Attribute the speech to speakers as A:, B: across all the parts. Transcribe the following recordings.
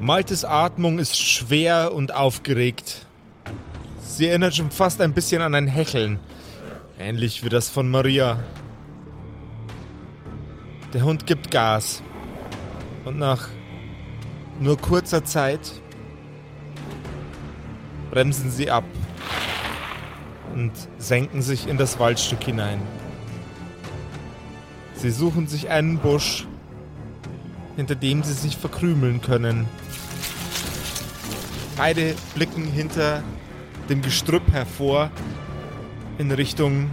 A: Maltes Atmung ist schwer und aufgeregt. Sie erinnert schon fast ein bisschen an ein Hecheln. Ähnlich wie das von Maria. Der Hund gibt Gas. Und nach nur kurzer Zeit bremsen sie ab und senken sich in das Waldstück hinein. Sie suchen sich einen Busch, hinter dem sie sich verkrümeln können. Beide blicken hinter dem Gestrüpp hervor in Richtung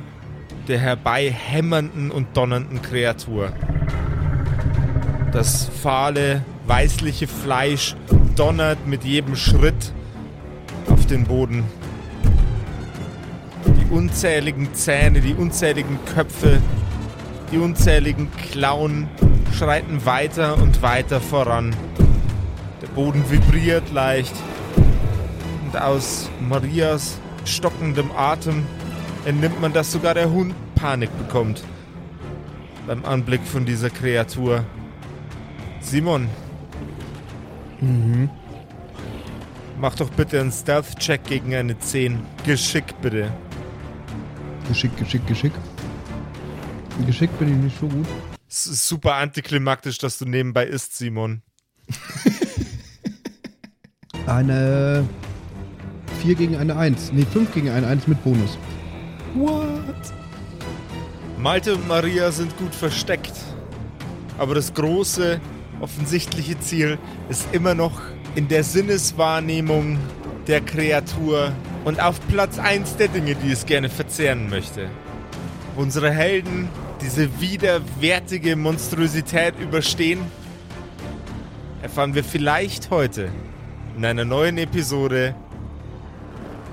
A: der herbeihämmernden und donnernden Kreatur. Das fahle, weißliche Fleisch donnert mit jedem Schritt auf den Boden. Die unzähligen Zähne, die unzähligen Köpfe, die unzähligen Klauen schreiten weiter und weiter voran. Der Boden vibriert leicht und aus Marias stockendem Atem entnimmt man, dass sogar der Hund Panik bekommt beim Anblick von dieser Kreatur. Simon.
B: Mhm.
A: Mach doch bitte einen Stealth-Check gegen eine 10. Geschick bitte.
B: Geschick, Geschick, Geschick. Geschick bin ich nicht so gut.
A: Es ist super antiklimaktisch, dass du nebenbei isst, Simon.
B: Eine 4 gegen eine 1. Nee, 5 gegen eine 1 mit Bonus.
A: What? Malte und Maria sind gut versteckt. Aber das große, offensichtliche Ziel ist immer noch in der Sinneswahrnehmung der Kreatur und auf Platz 1 der Dinge, die es gerne verzehren möchte. Unsere Helden diese widerwärtige Monstrosität überstehen, erfahren wir vielleicht heute in einer neuen Episode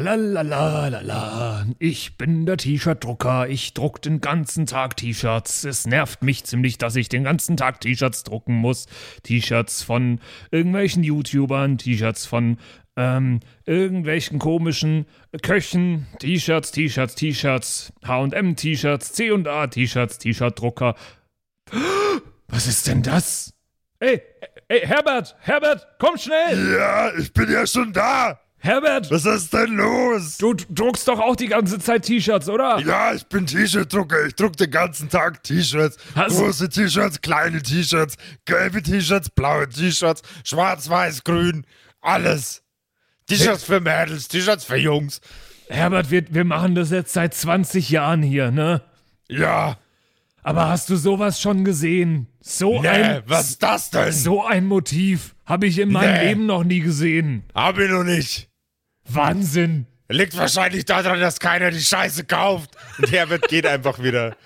C: Lalalala, ich bin der T-Shirt-Drucker. Ich druck den ganzen Tag T-Shirts. Es nervt mich ziemlich, dass ich den ganzen Tag T-Shirts drucken muss. T-Shirts von irgendwelchen YouTubern, T-Shirts von ähm, irgendwelchen komischen Köchen, T-Shirts, T-Shirts, T-Shirts, H&M-T-Shirts, C&A-T-Shirts, T-Shirt-Drucker. Was ist denn das? Ey, ey, Herbert, Herbert, komm schnell!
D: Ja, ich bin ja schon da.
C: Herbert!
D: Was ist denn los?
C: Du druckst doch auch die ganze Zeit T-Shirts, oder?
D: Ja, ich bin T-Shirt-Drucker. Ich druck den ganzen Tag T-Shirts. Große T-Shirts, kleine T-Shirts, gelbe T-Shirts, blaue T-Shirts, schwarz, weiß, grün. Alles. T-Shirts für Mädels, T-Shirts für Jungs.
C: Herbert, wir, wir machen das jetzt seit 20 Jahren hier, ne?
D: Ja.
C: Aber hast du sowas schon gesehen? So
D: Nee,
C: ein.
D: was ist das denn?
C: So ein Motiv habe ich in meinem
D: Nee.
C: Leben noch nie gesehen.
D: Hab ich noch nicht.
C: Wahnsinn.
D: Liegt wahrscheinlich daran, dass keiner die Scheiße kauft.
A: Und Herbert geht einfach wieder.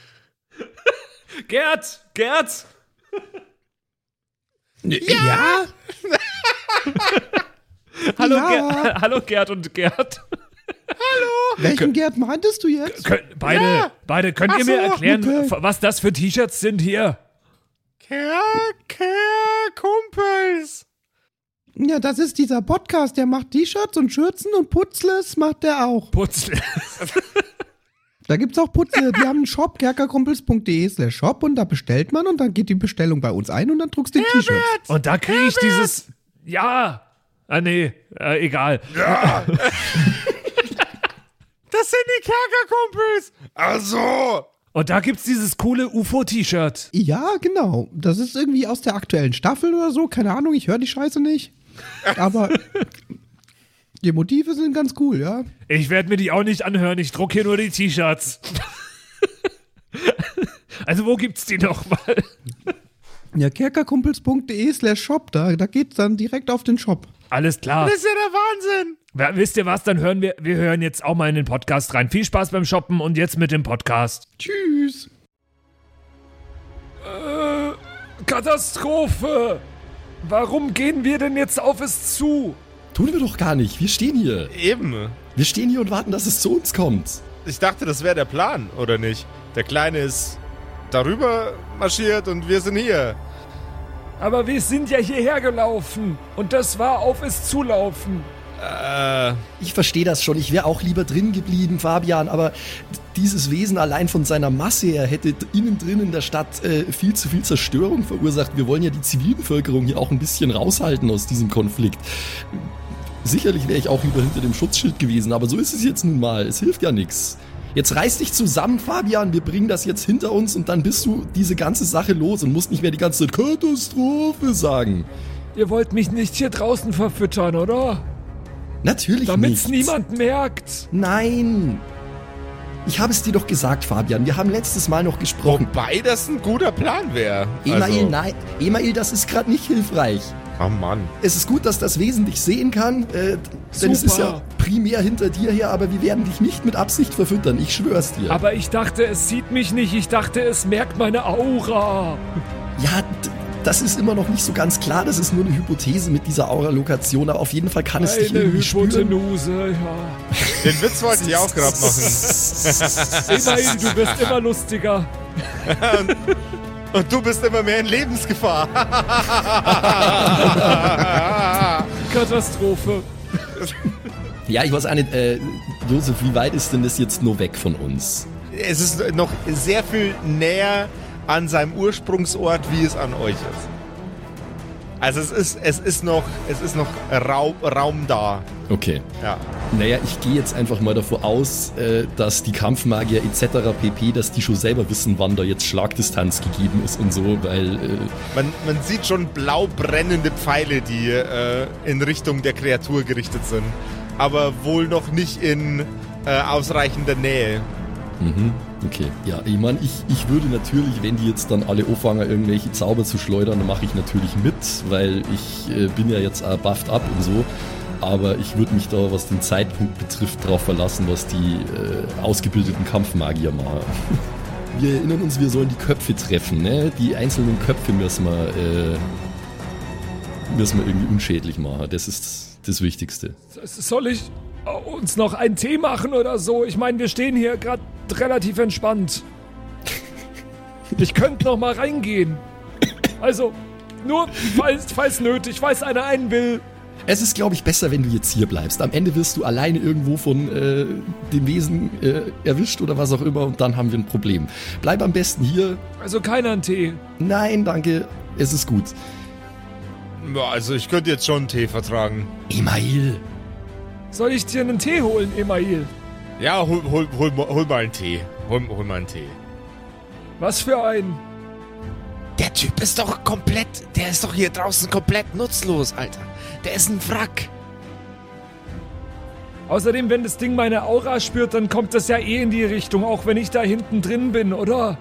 C: Gerd, Gerd.
B: Ja?
C: Hallo,
B: Ja.
C: Ger Hallo Gerd und Gerd.
B: Welchen Gerd meintest du jetzt?
C: Kön beide, beide, könnt ihr mir
B: so,
C: erklären,
B: okay.
C: was das für T-Shirts sind hier?
A: Kerkerkumpels.
B: Ja, das ist dieser Podcast, der macht T-Shirts und Schürzen und Putzles macht der auch.
C: Putzle.
B: Da gibt's auch Putze, die haben einen Shop, kerkerkumpels.de slash shop und da bestellt man und dann geht die Bestellung bei uns ein und dann druckst du die T-Shirts.
C: Und da kriege ich dieses. Ja. Ah, nee, äh, egal.
D: Ja.
A: Das sind die Kerkerkumpels.
D: Ach so.
C: Und da gibt's dieses coole UFO-T-Shirt.
B: Ja, genau. Das ist irgendwie aus der aktuellen Staffel oder so. Keine Ahnung, ich höre die Scheiße nicht. Aber die Motive sind ganz cool, ja.
C: Ich werde mir die auch nicht anhören, ich druck hier nur die T-Shirts. also, wo gibt's die nochmal?
B: Ja, kerkerkumpels.de slash shop, da, da geht's dann direkt auf den Shop.
C: Alles klar.
A: Das ist ja der Wahnsinn.
C: Ja, wisst ihr was? Dann hören wir, wir hören jetzt auch mal in den Podcast rein. Viel Spaß beim Shoppen und jetzt mit dem Podcast.
B: Tschüss.
C: Äh, Katastrophe! Warum gehen wir denn jetzt auf es zu?
E: Tun wir doch gar nicht. Wir stehen hier.
A: Eben.
E: Wir stehen hier und warten, dass es zu uns kommt.
A: Ich dachte, das wäre der Plan, oder nicht? Der Kleine ist darüber marschiert und wir sind hier.
C: Aber wir sind ja hierher gelaufen. Und das war auf es zulaufen.
A: Äh,
E: Ich verstehe das schon. Ich wäre auch lieber drin geblieben, Fabian, aber dieses Wesen allein von seiner Masse her hätte innen drin in der Stadt äh, viel zu viel Zerstörung verursacht. Wir wollen ja die Zivilbevölkerung hier auch ein bisschen raushalten aus diesem Konflikt. Sicherlich wäre ich auch lieber hinter dem Schutzschild gewesen, aber so ist es jetzt nun mal. Es hilft ja nichts. Jetzt reiß dich zusammen, Fabian. Wir bringen das jetzt hinter uns und dann bist du diese ganze Sache los und musst nicht mehr die ganze Katastrophe sagen.
C: Ihr wollt mich nicht hier draußen verfüttern, oder?
E: Natürlich
C: Damit's
E: nicht.
C: niemand merkt.
E: Nein. Ich habe es dir doch gesagt, Fabian. Wir haben letztes Mal noch gesprochen.
A: wobei das ein guter Plan wäre.
E: Email,
A: Also,
E: nein. Email, das ist gerade nicht hilfreich.
A: Oh Mann.
E: Es ist gut, dass das Wesen dich sehen kann, äh, denn es ist ja primär hinter dir her, aber wir werden dich nicht mit Absicht verfüttern. Ich schwör's dir.
C: Aber ich dachte, es sieht mich nicht. Ich dachte, es merkt meine Aura.
E: ja, d- das ist immer noch nicht so ganz klar. Das ist nur eine Hypothese mit dieser Aura-Lokation, aber auf jeden Fall kann es dich irgendwie spüren.
C: Hypotenuse, ja.
A: Den Witz wollte ich auch gerade machen.
C: Immerhin, du wirst immer lustiger.
A: Und du bist immer mehr in Lebensgefahr.
C: Katastrophe.
E: Ja, ich weiß auch nicht, äh, Josef, wie weit ist denn das jetzt nur weg von uns?
A: es ist noch sehr viel näher an seinem Ursprungsort, wie es an euch ist. Also es ist, es ist noch, es ist noch Raum, Raum da.
E: Okay.
A: Ja.
E: Naja, ich gehe jetzt einfach mal davon aus, äh, dass die Kampfmagier etc. pp., dass die schon selber wissen, wann da jetzt Schlagdistanz gegeben ist und so, weil äh,
A: Man, man sieht schon blau brennende Pfeile, die äh, in Richtung der Kreatur gerichtet sind. Aber wohl noch nicht in äh, ausreichender Nähe.
E: Mhm. Okay, ja, ich meine, ich, ich würde natürlich, wenn die jetzt dann alle anfangen, irgendwelche Zauber zu schleudern, dann mache ich natürlich mit, weil ich äh, bin ja jetzt auch buffed up und so. Aber ich würde mich da, was den Zeitpunkt betrifft, darauf verlassen, was die äh, ausgebildeten Kampfmagier machen. Wir erinnern uns, wir sollen die Köpfe treffen, ne? Die einzelnen Köpfe müssen wir, äh, müssen wir irgendwie unschädlich machen. Das ist das Wichtigste.
C: Soll ich uns noch einen Tee machen oder so? Ich meine, wir stehen hier gerade relativ entspannt. Ich könnte noch mal reingehen. Also, nur falls, falls nötig, falls einer einen will.
E: Es ist, glaube ich, besser, wenn du jetzt hier bleibst. Am Ende wirst du alleine irgendwo von äh, dem Wesen äh, erwischt oder was auch immer und dann haben wir ein Problem. Bleib am besten hier.
C: Also keiner einen Tee.
E: Nein, danke. Es ist gut.
A: Also ich könnte jetzt schon einen Tee vertragen.
E: Email.
C: Soll ich dir einen Tee holen, Email?
A: Ja, hol, hol, hol, hol mal einen Tee. Hol, hol mal einen Tee.
C: Was für ein?
D: Der Typ ist doch komplett, der ist doch hier draußen komplett nutzlos, Alter. Der ist ein Wrack.
C: Außerdem, wenn das Ding meine Aura spürt, dann kommt das ja eh in die Richtung, auch wenn ich da hinten drin bin, oder?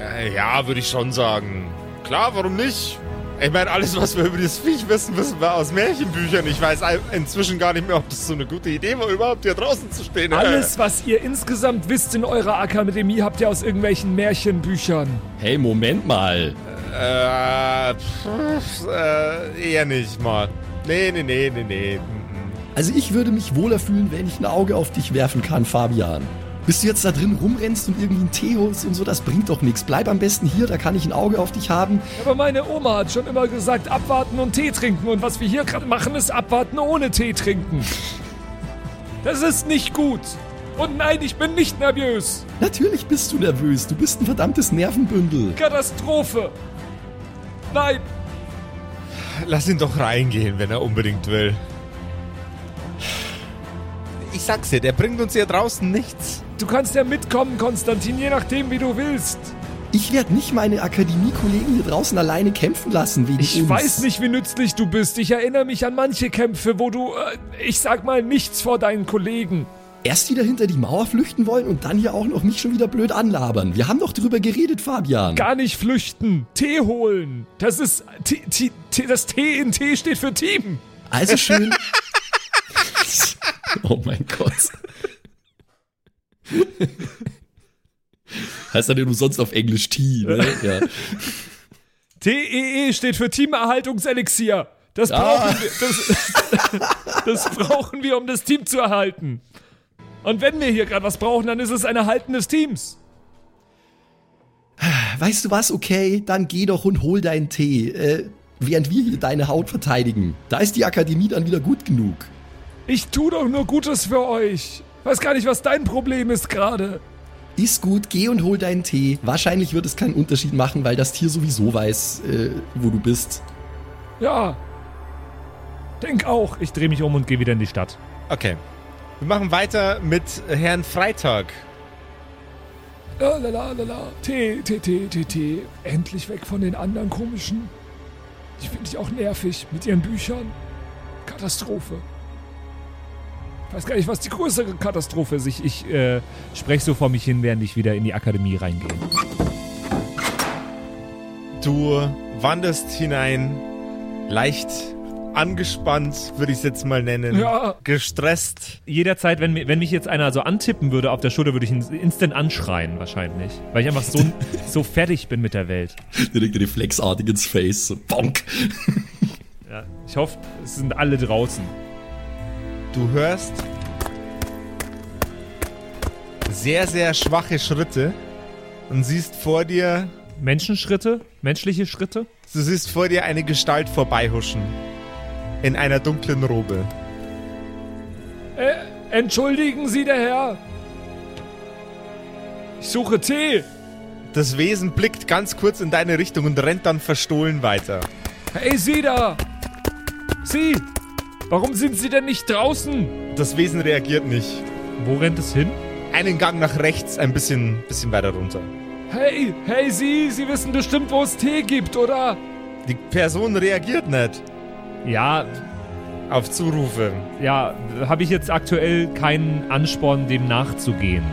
A: Äh, ja, würde ich schon sagen. Klar, warum nicht? Ich meine, alles, was wir über dieses Viech wissen, wissen wir aus Märchenbüchern. Ich weiß inzwischen gar nicht mehr, ob das so eine gute Idee war, überhaupt hier draußen zu stehen.
C: Alles, was ihr insgesamt wisst in eurer Akademie, habt ihr aus irgendwelchen Märchenbüchern.
E: Hey, Moment mal.
A: Äh, pff, äh, eher nicht mal. Nee, nee, nee, nee, nee. Mhm.
E: Also ich würde mich wohler fühlen, wenn ich ein Auge auf dich werfen kann, Fabian. Bis du jetzt da drin rumrennst und irgendwie einen Tee holst und so, das bringt doch nichts. Bleib am besten hier, da kann ich ein Auge auf dich haben.
C: Aber meine Oma hat schon immer gesagt, abwarten und Tee trinken. Und was wir hier gerade machen, ist abwarten ohne Tee trinken. Das ist nicht gut. Und nein, ich bin nicht nervös.
E: Natürlich bist du nervös, du bist ein verdammtes Nervenbündel.
C: Katastrophe. Nein,
A: Lass ihn doch reingehen, wenn er unbedingt will. Ich sag's dir, der bringt uns hier draußen nichts.
C: Du kannst ja mitkommen, Konstantin, je nachdem, wie du willst.
E: Ich werde nicht meine Akademie-Kollegen hier draußen alleine kämpfen lassen wegen
C: Ich
E: uns.
C: weiß nicht, wie nützlich du bist. Ich erinnere mich an manche Kämpfe, wo du, äh, ich sag mal, nichts vor deinen Kollegen.
E: Erst wieder hinter die Mauer flüchten wollen und dann hier auch noch mich schon wieder blöd anlabern. Wir haben doch drüber geredet, Fabian.
C: Gar nicht flüchten. Tee holen. Das ist, T T T das T in T steht für Team.
E: Also schön. oh mein Gott. heißt dann ja umsonst auf Englisch Tea, ne? Ja.
C: TEE steht für Teamerhaltungselixier. Das brauchen, wir, das, das brauchen wir, um das Team zu erhalten. Und wenn wir hier gerade was brauchen, dann ist es ein Erhalten des Teams.
E: Weißt du was, okay, dann geh doch und hol deinen Tee, äh, während wir hier deine Haut verteidigen. Da ist die Akademie dann wieder gut genug.
C: Ich tu doch nur Gutes für euch. Weiß gar nicht, was dein Problem ist gerade.
E: Ist gut, geh und hol deinen Tee. Wahrscheinlich wird es keinen Unterschied machen, weil das Tier sowieso weiß, äh, wo du bist.
C: Ja. Denk auch. Ich drehe mich um und gehe wieder in die Stadt.
A: Okay. Wir machen weiter mit Herrn Freitag.
C: La la la la la. Tee, Tee, Tee, Tee, Tee. Endlich weg von den anderen komischen. Die finde ich auch nervig mit ihren Büchern. Katastrophe. Ich weiß gar nicht, was die größere Katastrophe ist. Ich, ich äh, spreche so vor mich hin, während ich wieder in die Akademie reingehe.
A: Du wanderst hinein, leicht angespannt, würde ich es jetzt mal nennen.
C: Ja.
A: Gestresst.
C: Jederzeit, wenn, wenn mich jetzt einer so antippen würde auf der Schulter, würde ich ihn instant anschreien, wahrscheinlich. Weil ich einfach so, so fertig bin mit der Welt.
E: Direkt reflexartig ins Face. So, bonk.
C: Ja. Ich hoffe, es sind alle draußen.
A: Du hörst sehr, sehr schwache Schritte und siehst vor dir,
C: Menschenschritte? Menschliche Schritte?
A: du siehst vor dir eine Gestalt vorbeihuschen. In einer dunklen Robe.
C: Äh, entschuldigen Sie, der Herr. Ich suche Tee.
A: Das Wesen blickt ganz kurz in deine Richtung und rennt dann verstohlen weiter.
C: Hey, Sie da. Sie. Warum sind Sie denn nicht draußen?
A: Das Wesen reagiert nicht.
C: Wo rennt es hin?
A: Einen Gang nach rechts, ein bisschen, bisschen weiter runter.
C: Hey, hey, Sie. Sie wissen bestimmt, wo es Tee gibt, oder?
A: Die Person reagiert nicht
C: Ja,
A: auf Zurufe.
C: ja, habe ich jetzt aktuell keinen Ansporn, dem nachzugehen.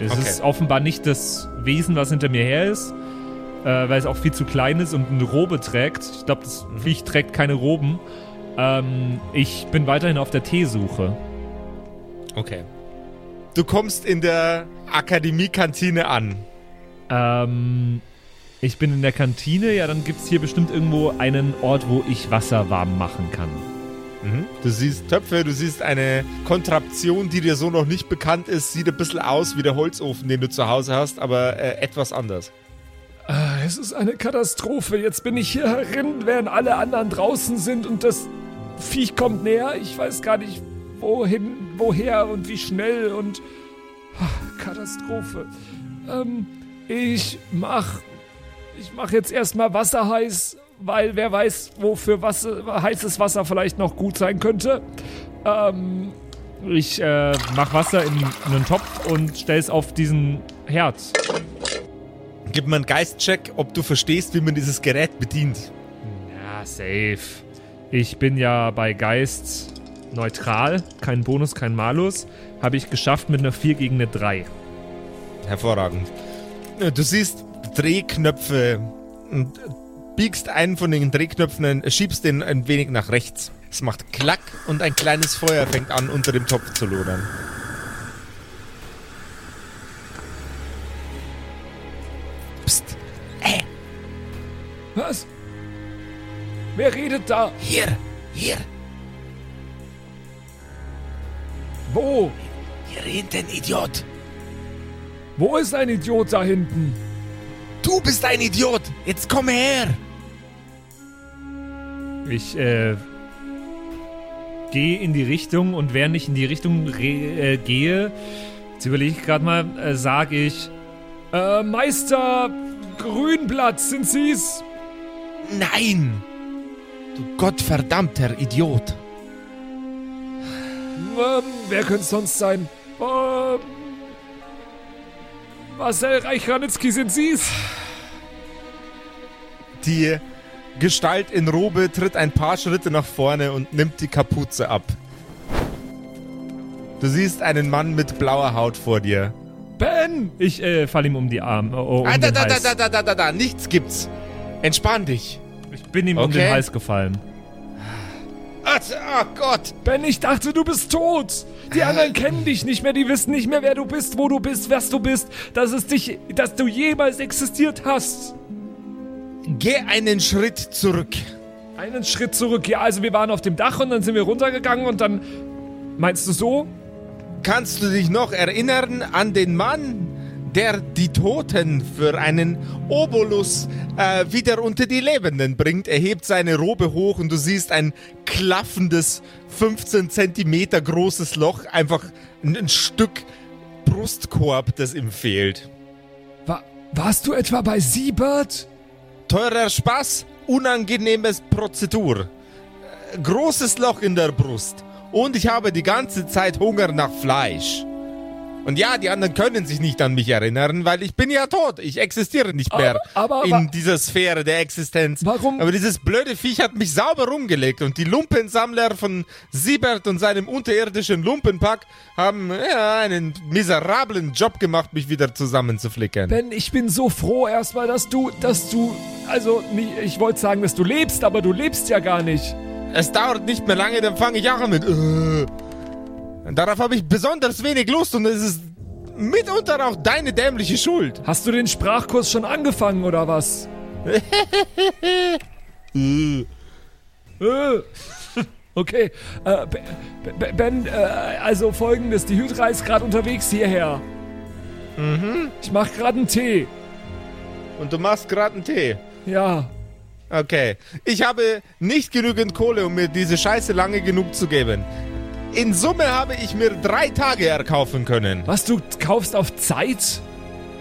C: Es
A: Okay.
C: ist offenbar nicht das Wesen, was hinter mir her ist, äh, weil es auch viel zu klein ist und eine Robe trägt. Ich glaube, das Viech trägt keine Roben. Ähm, ich bin weiterhin auf der Teesuche.
A: Okay. Du kommst in der Akademiekantine an.
C: Ähm, ich bin in der Kantine, ja, dann gibt es hier bestimmt irgendwo einen Ort, wo ich Wasser warm machen kann.
A: Du siehst Töpfe, du siehst eine Kontraktion, die dir so noch nicht bekannt ist. Sieht ein bisschen aus wie der Holzofen, den du zu Hause hast, aber äh, etwas anders.
C: Ah, Es ist eine Katastrophe. Jetzt bin ich hier herin, während alle anderen draußen sind und das Viech kommt näher. Ich weiß gar nicht, wohin, woher und wie schnell und. Ah, Katastrophe. Ähm, ich mach. Ich mach jetzt erstmal Wasser heiß, weil wer weiß, wofür Wasser, heißes Wasser vielleicht noch gut sein könnte. Ähm, ich äh, mach Wasser in einen Topf und stell's auf diesen Herd.
A: Gib mir einen Geistcheck, ob du verstehst, wie man dieses Gerät bedient.
C: Ja, safe. Ich bin ja bei Geist neutral. Kein Bonus, kein Malus. Habe ich geschafft mit einer 4 gegen eine 3.
A: Hervorragend. Äh, Du siehst Drehknöpfe und biegst einen von den Drehknöpfen, ein- schiebst den ein wenig nach rechts. Es macht Klack und ein kleines Feuer fängt an, unter dem Topf zu lodern. Psst,
C: Was? Wer redet da?
A: hier, hier,
C: Wo?
A: hier redet ein Idiot.
C: Wo ist ein Idiot da hinten?
A: Du bist ein Idiot. Jetzt komm her.
C: Ich, äh. Gehe in die Richtung und während ich in die Richtung re äh, gehe, jetzt überlege ich gerade mal, äh, sage ich: äh, Meister Grünblatt, sind Sie's?
A: Nein. Du gottverdammter Idiot.
C: Ähm, wer könnte es sonst sein? Ähm, Marcel Reich-Ranitzky, sind Sie's?
A: Die Gestalt in Robe tritt ein paar Schritte nach vorne und nimmt die Kapuze ab. Du siehst einen Mann mit blauer Haut vor dir.
C: Ben! Ich äh, falle ihm um die Arme. Oh, um
A: ah, da, da, da, da, da, da, da, da, nichts gibt's. Entspann dich.
C: Ich bin ihm um
A: Okay.
C: den Hals gefallen.
A: Oh Gott.
C: Ben, ich dachte, du bist tot. Die anderen kennen dich nicht mehr, die wissen nicht mehr, wer du bist, wo du bist, was du bist, dass es dich, dass du jemals existiert hast.
A: Geh einen Schritt zurück.
C: Einen Schritt zurück. Ja, also wir waren auf dem Dach und dann sind wir runtergegangen und dann. Meinst du so?
A: Kannst du dich noch erinnern an den Mann, der die Toten für einen Obolus äh, wieder unter die Lebenden bringt? Er hebt seine Robe hoch und du siehst ein klaffendes, 15 Zentimeter großes Loch, einfach ein, ein Stück Brustkorb, das ihm fehlt.
C: Wa warst du etwa bei Siebert?
A: Teurer Spaß, unangenehmes Prozedur. Äh, Großes Loch in der Brust. Und ich habe die ganze Zeit Hunger nach Fleisch. Und ja, die anderen können sich nicht an mich erinnern, weil ich bin ja tot. Ich existiere nicht mehr
C: Aber- aber-
A: in dieser Sphäre der Existenz.
C: Warum-
A: Aber dieses blöde Viech hat mich sauber rumgelegt und die Lumpensammler von Siebert und seinem unterirdischen Lumpenpack haben ja, einen miserablen Job gemacht, mich wieder zusammenzuflicken.
C: Ben, ich bin so froh erstmal, dass du, dass du, also, ich wollte sagen, dass du lebst, aber du lebst ja gar nicht.
A: Es dauert nicht mehr lange, dann fange ich auch an mit. Äh. Darauf habe ich besonders wenig Lust und es ist mitunter auch deine dämliche Schuld.
C: Hast du den Sprachkurs schon angefangen oder was? Äh. Okay, äh, Be- Be- Ben, äh, also folgendes, die Hydra ist gerade unterwegs hierher. Mhm. Ich mach gerade einen Tee.
A: Und du machst gerade einen Tee.
C: Ja.
A: Okay. Ich habe nicht genügend Kohle, um mir diese Scheiße lange genug zu geben. In Summe habe ich mir drei Tage erkaufen können.
C: Was, du kaufst auf Zeit?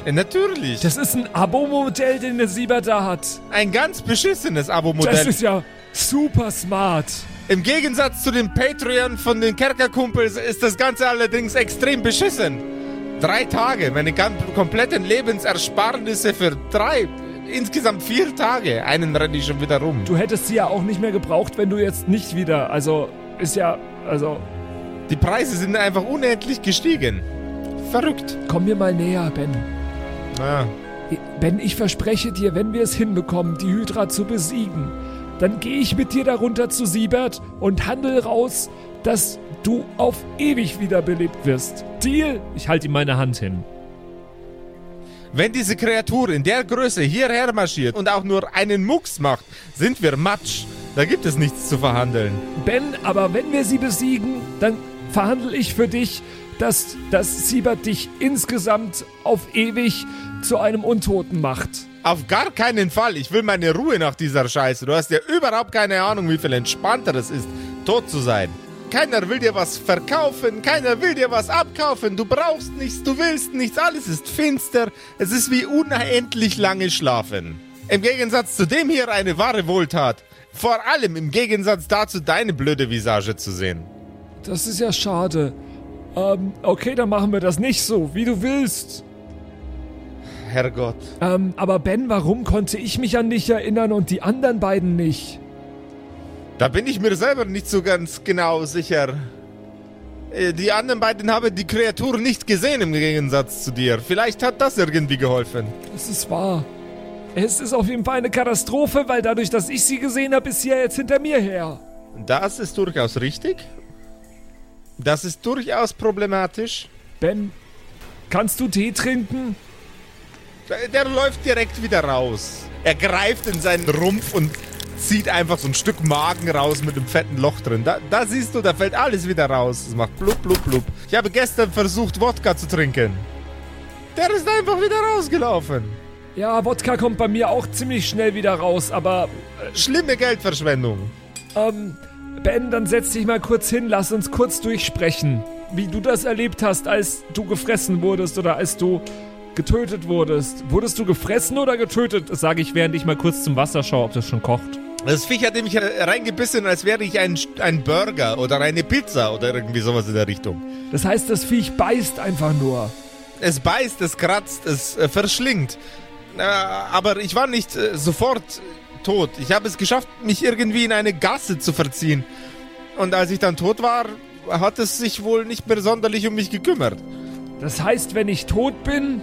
A: Äh, Natürlich.
C: Das ist ein Abo-Modell, den der Sieber da hat.
A: ein ganz beschissenes
C: Das
A: Abo-Modell.
C: ist ja super smart.
A: Im Gegensatz zu dem Patreon von den Kerkerkumpels ist das Ganze allerdings extrem beschissen. Drei Tage, meine kompletten Lebensersparnisse für drei, insgesamt vier Tage. Einen renne ich schon wieder rum.
C: Du hättest sie ja auch nicht mehr gebraucht, wenn du jetzt nicht wieder, also, ist ja, also,
A: Die Preise sind einfach unendlich gestiegen. Verrückt.
C: komm mir mal näher, Ben.
A: Ah.
C: Ben, ich verspreche dir, wenn wir es hinbekommen, die Hydra zu besiegen, dann gehe ich mit dir darunter zu Siebert und handel raus, dass du auf ewig wiederbelebt wirst. Deal? Ich halte ihm meine Hand hin.
A: Wenn diese Kreatur in der Größe hierher marschiert und auch nur einen Mucks macht, sind wir Matsch. Da gibt es nichts zu verhandeln.
C: Ben, aber wenn wir sie besiegen, dann verhandle ich für dich, dass, dass Siebert dich insgesamt auf ewig zu einem Untoten macht.
A: Auf gar keinen Fall. Ich will meine Ruhe nach dieser Scheiße. Du hast ja überhaupt keine Ahnung, wie viel entspannter es ist, tot zu sein. Keiner will dir was verkaufen, keiner will dir was abkaufen. Du brauchst nichts, du willst nichts, alles ist finster. Es ist wie unendlich lange schlafen. Im Gegensatz zu dem hier eine wahre Wohltat. Vor allem im Gegensatz dazu deine blöde Visage zu sehen.
C: Das ist ja schade. Ähm, okay, dann machen wir das nicht so, wie du willst.
A: Herrgott.
C: Ähm, aber Ben, warum konnte ich mich an dich erinnern und die anderen beiden nicht?
A: Da bin ich mir selber nicht so ganz genau sicher. Äh, Die anderen beiden haben die Kreatur nicht gesehen im Gegensatz zu dir. Vielleicht hat das irgendwie geholfen.
C: Das ist wahr. Es ist auf jeden Fall eine Katastrophe, weil dadurch, dass ich sie gesehen habe, ist sie ja jetzt hinter mir her.
A: Das ist durchaus richtig. Das ist durchaus problematisch.
C: Ben, kannst du Tee trinken?
A: Der, der läuft direkt wieder raus. Er greift in seinen Rumpf und zieht einfach so ein Stück Magen raus mit einem fetten Loch drin. Da, da siehst du, da fällt alles wieder raus. Es macht blub, blub, blub. Ich habe gestern versucht, Wodka zu trinken. Der ist einfach wieder rausgelaufen.
C: Ja, Wodka kommt bei mir auch ziemlich schnell wieder raus, aber
A: Schlimme Geldverschwendung.
C: ähm, Ben, dann setz dich mal kurz hin, lass uns kurz durchsprechen, wie du das erlebt hast, als du gefressen wurdest oder als du getötet wurdest. Wurdest du gefressen oder getötet? Das sage ich, während ich mal kurz zum Wasser schaue, ob das schon kocht.
A: Das Viech hat nämlich reingebissen, als wäre ich ein, ein Burger oder eine Pizza oder irgendwie sowas in der Richtung.
C: Das heißt, das Viech beißt einfach nur.
A: Es beißt, es kratzt, es äh, verschlingt. Äh, aber ich war nicht äh, sofort tot. Ich habe es geschafft, mich irgendwie in eine Gasse zu verziehen. Und als ich dann tot war, hat es sich wohl nicht mehr sonderlich um mich gekümmert.
C: Das heißt, wenn ich tot bin,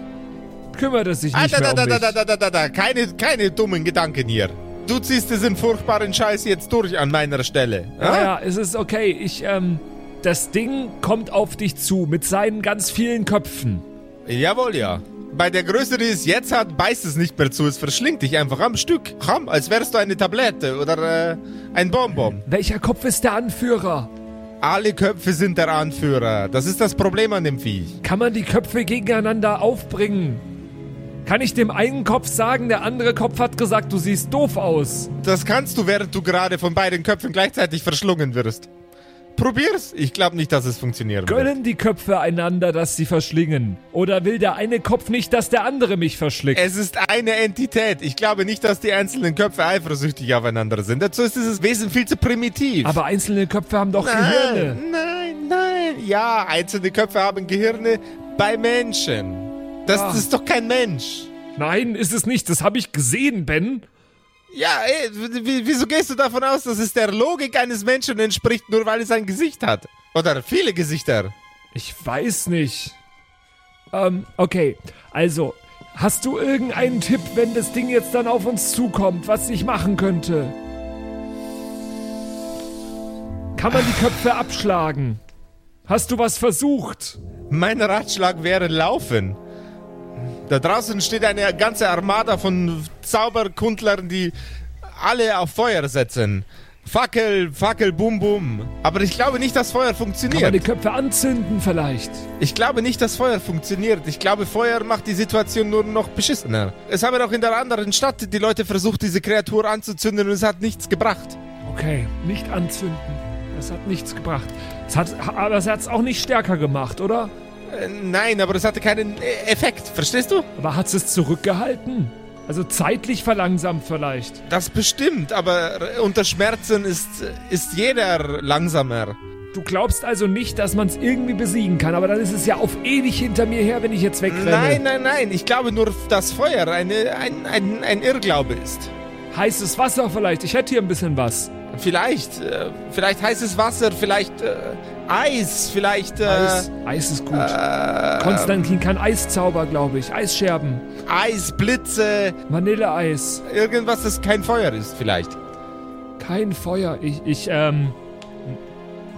C: kümmert es sich
A: Ah,
C: nicht
A: da,
C: mehr
A: da,
C: um
A: da,
C: mich.
A: da, da, da, da, da. Keine, keine dummen Gedanken hier. Du ziehst diesen furchtbaren Scheiß jetzt durch an meiner Stelle.
C: Ja,
A: ah?
C: ja, es ist okay. Ich, ähm, das Ding kommt auf dich zu mit seinen ganz vielen Köpfen.
A: Jawohl, ja. Bei der Größe, die es jetzt hat, beißt es nicht mehr zu. Es verschlingt dich einfach am Stück. Komm, als wärst du eine Tablette oder äh, ein Bonbon.
C: Welcher Kopf ist der Anführer?
A: Alle Köpfe sind der Anführer. Das ist das Problem an dem Viech.
C: Kann man die Köpfe gegeneinander aufbringen? Kann ich dem einen Kopf sagen, der andere Kopf hat gesagt, du siehst doof aus?
A: Das kannst du, während du gerade von beiden Köpfen gleichzeitig verschlungen wirst. Probier's. Ich glaube nicht, dass es funktionieren wird.
C: Gönnen die Köpfe einander, dass sie verschlingen? Oder will der eine Kopf nicht, dass der andere mich verschlingt?
A: Es ist eine Entität. Ich glaube nicht, dass die einzelnen Köpfe eifersüchtig aufeinander sind. Dazu ist dieses Wesen viel zu primitiv.
C: Aber einzelne Köpfe haben doch Gehirne.
A: Nein, nein, nein. Ja, einzelne Köpfe haben Gehirne bei Menschen. Das,
C: Ah.
A: das ist doch kein Mensch.
C: Nein, ist es nicht. Das habe ich gesehen, Ben.
A: Ja, ey, wieso gehst du davon aus, dass es der Logik eines Menschen entspricht, nur weil es ein Gesicht hat? Oder viele Gesichter.
C: Ich weiß nicht. Ähm, okay. Also, hast du irgendeinen Tipp, wenn das Ding jetzt dann auf uns zukommt, was ich machen könnte? Kann man die Köpfe abschlagen? Hast du was versucht?
A: Mein Ratschlag wäre laufen. Da draußen steht eine ganze Armada von Zauberkundlern, die alle auf Feuer setzen. Fackel, Fackel, Bum, Bum. Aber ich glaube nicht, dass Feuer
C: Kann man
A: funktioniert.
C: die Köpfe anzünden vielleicht?
A: Ich glaube nicht, dass Feuer funktioniert. Ich glaube, Feuer macht die Situation nur noch beschissener. Es haben auch in der anderen Stadt die Leute versucht, diese Kreatur anzuzünden und es hat nichts gebracht.
C: Okay, nicht anzünden. Das hat nichts gebracht. Es hat, aber es hat es auch nicht stärker gemacht, oder?
A: Äh, nein, aber es hatte keinen äh, Effekt. Verstehst du?
C: Aber hat es zurückgehalten? Also zeitlich verlangsamt vielleicht.
A: Das bestimmt, aber äh, unter Schmerzen ist, ist jeder langsamer.
C: Du glaubst also nicht, dass man es irgendwie besiegen kann, aber dann ist es ja auf ewig hinter mir her, wenn ich jetzt wegrenne.
A: Nein, nein, nein. Ich glaube nur, dass Feuer eine, ein, ein, ein Irrglaube ist.
C: Heißes Wasser vielleicht. Ich hätte hier ein bisschen was.
A: Vielleicht, vielleicht heißes Wasser, vielleicht Eis, vielleicht äh,
C: Eis, Eis ist gut. Konstantin kann Eiszauber, glaube ich. Eisscherben.
A: Eis, Blitze,
C: Vanilleeis.
A: irgendwas, das kein Feuer ist, vielleicht.
C: Kein Feuer. Ich, ich, ähm.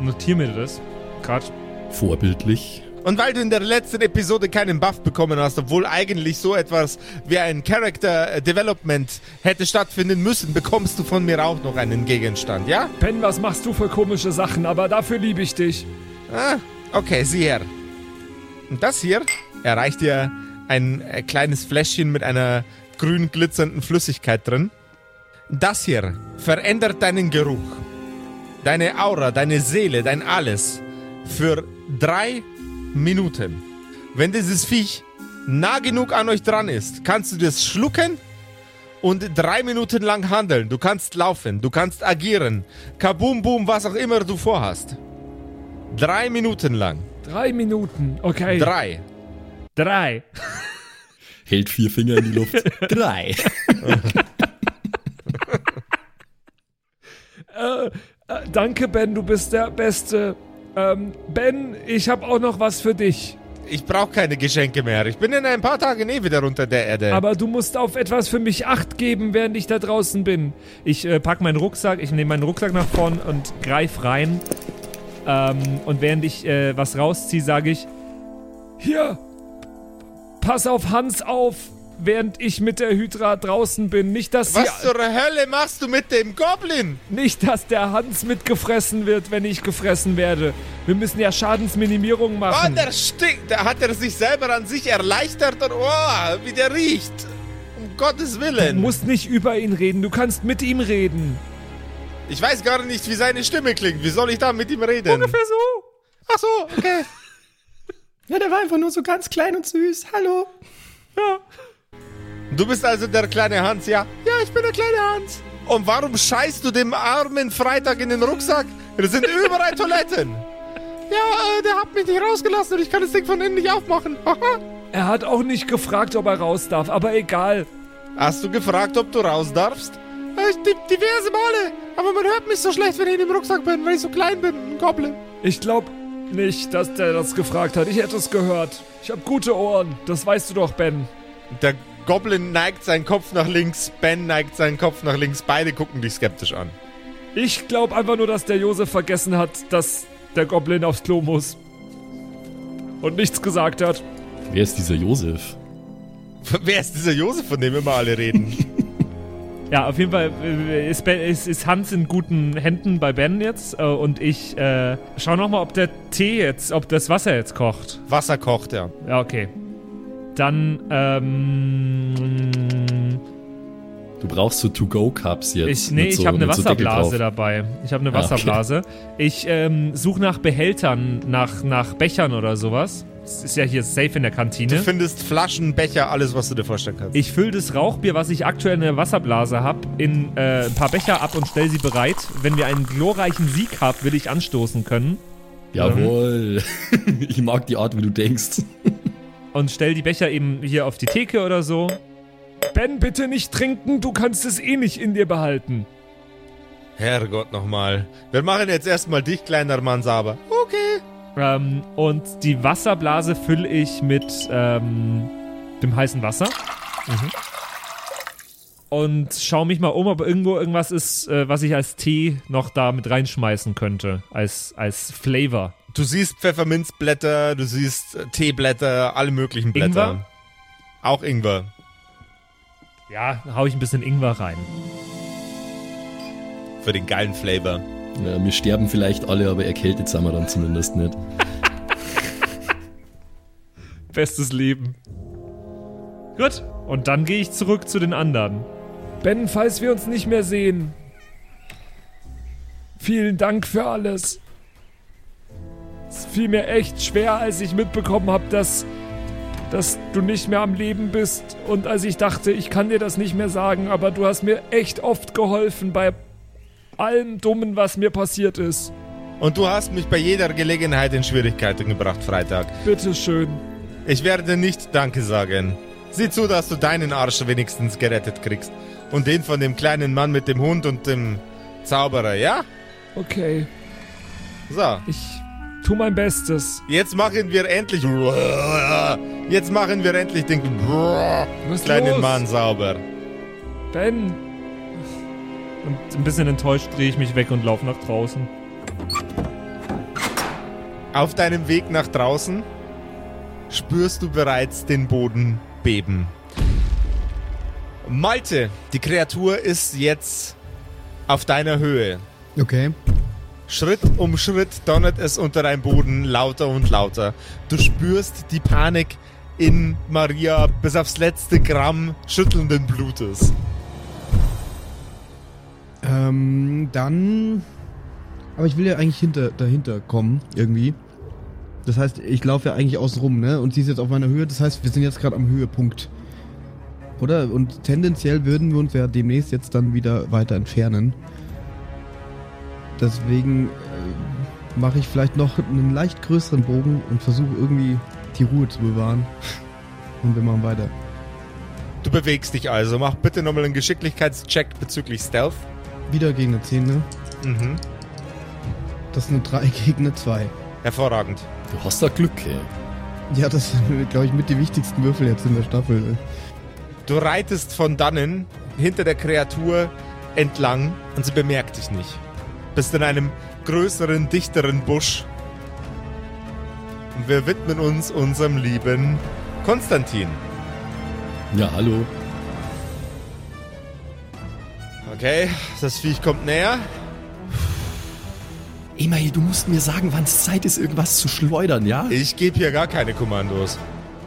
C: Notiere mir das. Gerade.
E: Vorbildlich.
A: Und weil du in der letzten Episode keinen Buff bekommen hast, obwohl eigentlich so etwas wie ein Character Development hätte stattfinden müssen, bekommst du von mir auch noch einen Gegenstand, ja?
C: Ben, was machst du für komische Sachen? Aber dafür liebe ich dich.
A: Ah, okay, sieh her. Und das hier erreicht dir ein äh, kleines Fläschchen mit einer grün glitzernden Flüssigkeit drin. Das hier verändert deinen Geruch, deine Aura, deine Seele, dein Alles für drei Minuten. Wenn dieses Viech nah genug an euch dran ist, kannst du das schlucken und drei Minuten lang handeln. Du kannst laufen, du kannst agieren. Kabum, boom, was auch immer du vorhast. Drei Minuten lang.
C: Drei Minuten. Okay.
A: Drei.
C: Drei.
E: Hält vier Finger in die Luft. Drei.
C: Äh, danke, Ben, du bist der Beste. Ähm, Ben, ich habe auch noch was für dich.
A: Ich brauche keine Geschenke mehr. Ich bin in ein paar Tagen eh wieder unter der Erde.
C: Aber du musst auf etwas für mich Acht geben, während ich da draußen bin. Ich äh, pack meinen Rucksack, ich nehme meinen Rucksack nach vorn und greif rein. Ähm, und während ich äh, was rausziehe, sage ich: Hier, pass auf Hans auf, während ich mit der Hydra draußen bin. Nicht, dass sie,
A: Was zur Hölle machst du mit dem Goblin?
C: nicht, dass der Hans mitgefressen wird, wenn ich gefressen werde. Wir müssen ja Schadensminimierung
A: Oh,
C: machen.
A: der stinkt. Da hat er sich selber an sich erleichtert und oh, wie der riecht. Um Gottes
C: du
A: Willen.
C: musst nicht über ihn reden, du kannst mit ihm reden.
A: Ich weiß gar nicht, wie seine Stimme klingt. Wie soll ich da mit ihm reden?
C: Ungefähr so.
A: Ach so, okay.
B: Ja, der war einfach nur so ganz klein und süß. Hallo.
A: Du bist also der kleine Hans, ja? Ja, ich bin der kleine Hans. Und warum scheißt du dem armen Freitag in den Rucksack? Da sind überall Toiletten. Ja, äh, der hat mich nicht rausgelassen und ich kann das Ding von innen nicht aufmachen. Haha.
C: Er hat auch nicht gefragt, ob er raus darf, aber egal.
A: Hast du gefragt, ob du raus darfst? Äh, die, diverse Male. Aber man hört mich so schlecht, wenn ich in dem Rucksack bin, weil ich so klein bin. Ein Goblin.
C: Ich glaube nicht, dass der das gefragt hat. Ich hätte es gehört. Ich habe gute Ohren. Das weißt du doch, Ben.
A: Der Goblin neigt seinen Kopf nach links, Ben neigt seinen Kopf nach links. Beide gucken dich skeptisch an.
C: Ich glaube einfach nur, dass der Josef vergessen hat, dass der Goblin aufs Klo muss. Und nichts gesagt hat.
E: Wer ist dieser Josef?
A: Wer ist dieser Josef, von dem immer alle reden?
C: Ja, auf jeden Fall äh, ist, ben, ist, ist, Hans in guten Händen bei Ben jetzt äh, und ich äh, schau nochmal, ob der Tee jetzt, ob das Wasser jetzt kocht.
A: Wasser kocht, ja.
C: Ja, okay. Dann, ähm.
E: Du brauchst so To-Go-Cups jetzt.
C: Ich, nee,
E: so,
C: ich habe eine
E: so
C: Wasserblase dabei. Ich habe eine
E: Ah, okay.
C: Wasserblase. Ich ähm, suche nach Behältern, nach, nach Bechern oder sowas. Das ist ja hier safe in der
A: Du
C: Kantine.
A: findest Flaschen, Becher, alles, was du dir vorstellen kannst.
C: Ich fülle das Rauchbier, was ich aktuell in der Wasserblase habe, in äh, ein paar Becher ab und stelle sie bereit. Wenn wir einen glorreichen Sieg haben, will ich anstoßen können.
E: Jawohl. ich mag die Art, wie du denkst.
C: Und stell die Becher eben hier auf die Theke oder so. Ben, bitte nicht trinken, du kannst es eh nicht in dir behalten.
A: Herrgott nochmal. Wir machen jetzt erstmal dich, kleiner Mann, sauber. Okay.
C: Ähm, und die Wasserblase fülle ich mit ähm, dem heißen Wasser. Und schau mich mal um, ob irgendwo irgendwas ist, äh, was ich als Tee noch da mit reinschmeißen könnte. Als, als Flavor.
A: Du siehst Pfefferminzblätter, du siehst äh, Teeblätter, alle möglichen Blätter.
C: Ingwer?
A: Auch Ingwer.
C: Ja, hau ich ein bisschen Ingwer rein.
A: Für den geilen Flavor.
E: Ja, wir sterben vielleicht alle, aber erkältet sind wir dann zumindest nicht.
C: Bestes Leben. Gut. Und dann gehe ich zurück zu den anderen. Ben, falls wir uns nicht mehr sehen. Vielen Dank für alles. Es fiel mir echt schwer, als ich mitbekommen habe, dass, dass du nicht mehr am Leben bist. Und als ich dachte, ich kann dir das nicht mehr sagen, aber du hast mir echt oft geholfen bei allem Dummen, was mir passiert ist.
A: Und du hast mich bei jeder Gelegenheit in Schwierigkeiten gebracht, Freitag.
C: Bitteschön.
A: Ich werde nicht Danke sagen. Sieh zu, dass du deinen Arsch wenigstens gerettet kriegst. Und den von dem kleinen Mann mit dem Hund und dem Zauberer, ja?
C: Okay,
A: So,
C: ich tu mein Bestes.
A: jetzt machen wir endlich. Jetzt machen wir endlich den
C: Was
A: kleinen
C: los?
A: Mann sauber.
C: Ben! Und ein bisschen enttäuscht drehe ich mich weg und laufe nach draußen.
A: Auf deinem Weg nach draußen spürst du bereits den Boden beben. Malte, die Kreatur ist jetzt auf deiner Höhe.
B: Okay.
A: Schritt um Schritt donnert es unter deinem Boden lauter und lauter. Du spürst die Panik in Maria bis aufs letzte Gramm schüttelnden Blutes.
B: Ähm, dann. Aber ich will ja eigentlich hinter, dahinter kommen, irgendwie. Das heißt, ich laufe ja eigentlich außen rum, ne? Und sie ist jetzt auf meiner Höhe. Das heißt, wir sind jetzt gerade am Höhepunkt. Oder? Und tendenziell würden wir uns ja demnächst jetzt dann wieder weiter entfernen. Deswegen äh, mache ich vielleicht noch einen leicht größeren Bogen und versuche irgendwie die Ruhe zu bewahren. Und wir machen weiter.
A: Du bewegst dich also. Mach bitte nochmal einen Geschicklichkeitscheck bezüglich Stealth.
B: Wieder gegen eine 10, ne?
A: Mhm.
B: Das ist eine 3 gegen eine 2.
A: Hervorragend.
E: Du hast da Glück, ey.
B: Ja, das sind, glaube ich, mit die wichtigsten Würfel jetzt in der Staffel.
A: Du reitest von dannen hinter der Kreatur entlang und sie bemerkt dich nicht. Bist in einem größeren, dichteren Busch. Und wir widmen uns unserem lieben Konstantin.
E: Ja, hallo.
A: Okay, das Viech kommt näher.
E: Email, du musst mir sagen, wann es Zeit ist, irgendwas zu schleudern, ja?
A: Ich gebe hier gar keine Kommandos.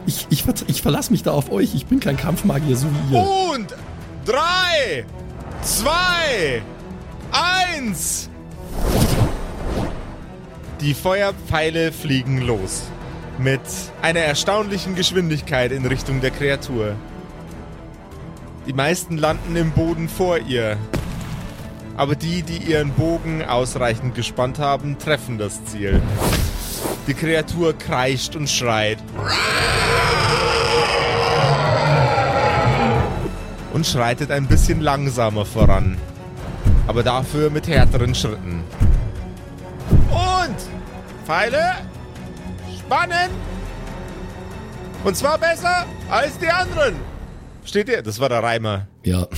E: Ich, ich, ich verlasse mich da auf euch. Ich bin kein Kampfmagier, so wie ihr.
A: Und drei, zwei, eins. Die Feuerpfeile fliegen los. Mit einer erstaunlichen Geschwindigkeit in Richtung der Kreatur. Die meisten landen im Boden vor ihr. Aber die, die ihren Bogen ausreichend gespannt haben, treffen das Ziel. Die Kreatur kreischt und schreit. und schreitet ein bisschen langsamer voran. Aber dafür mit härteren Schritten. Pfeile spannen. Und zwar besser als die anderen. Steht ihr? Das war der Reimer.
E: Ja.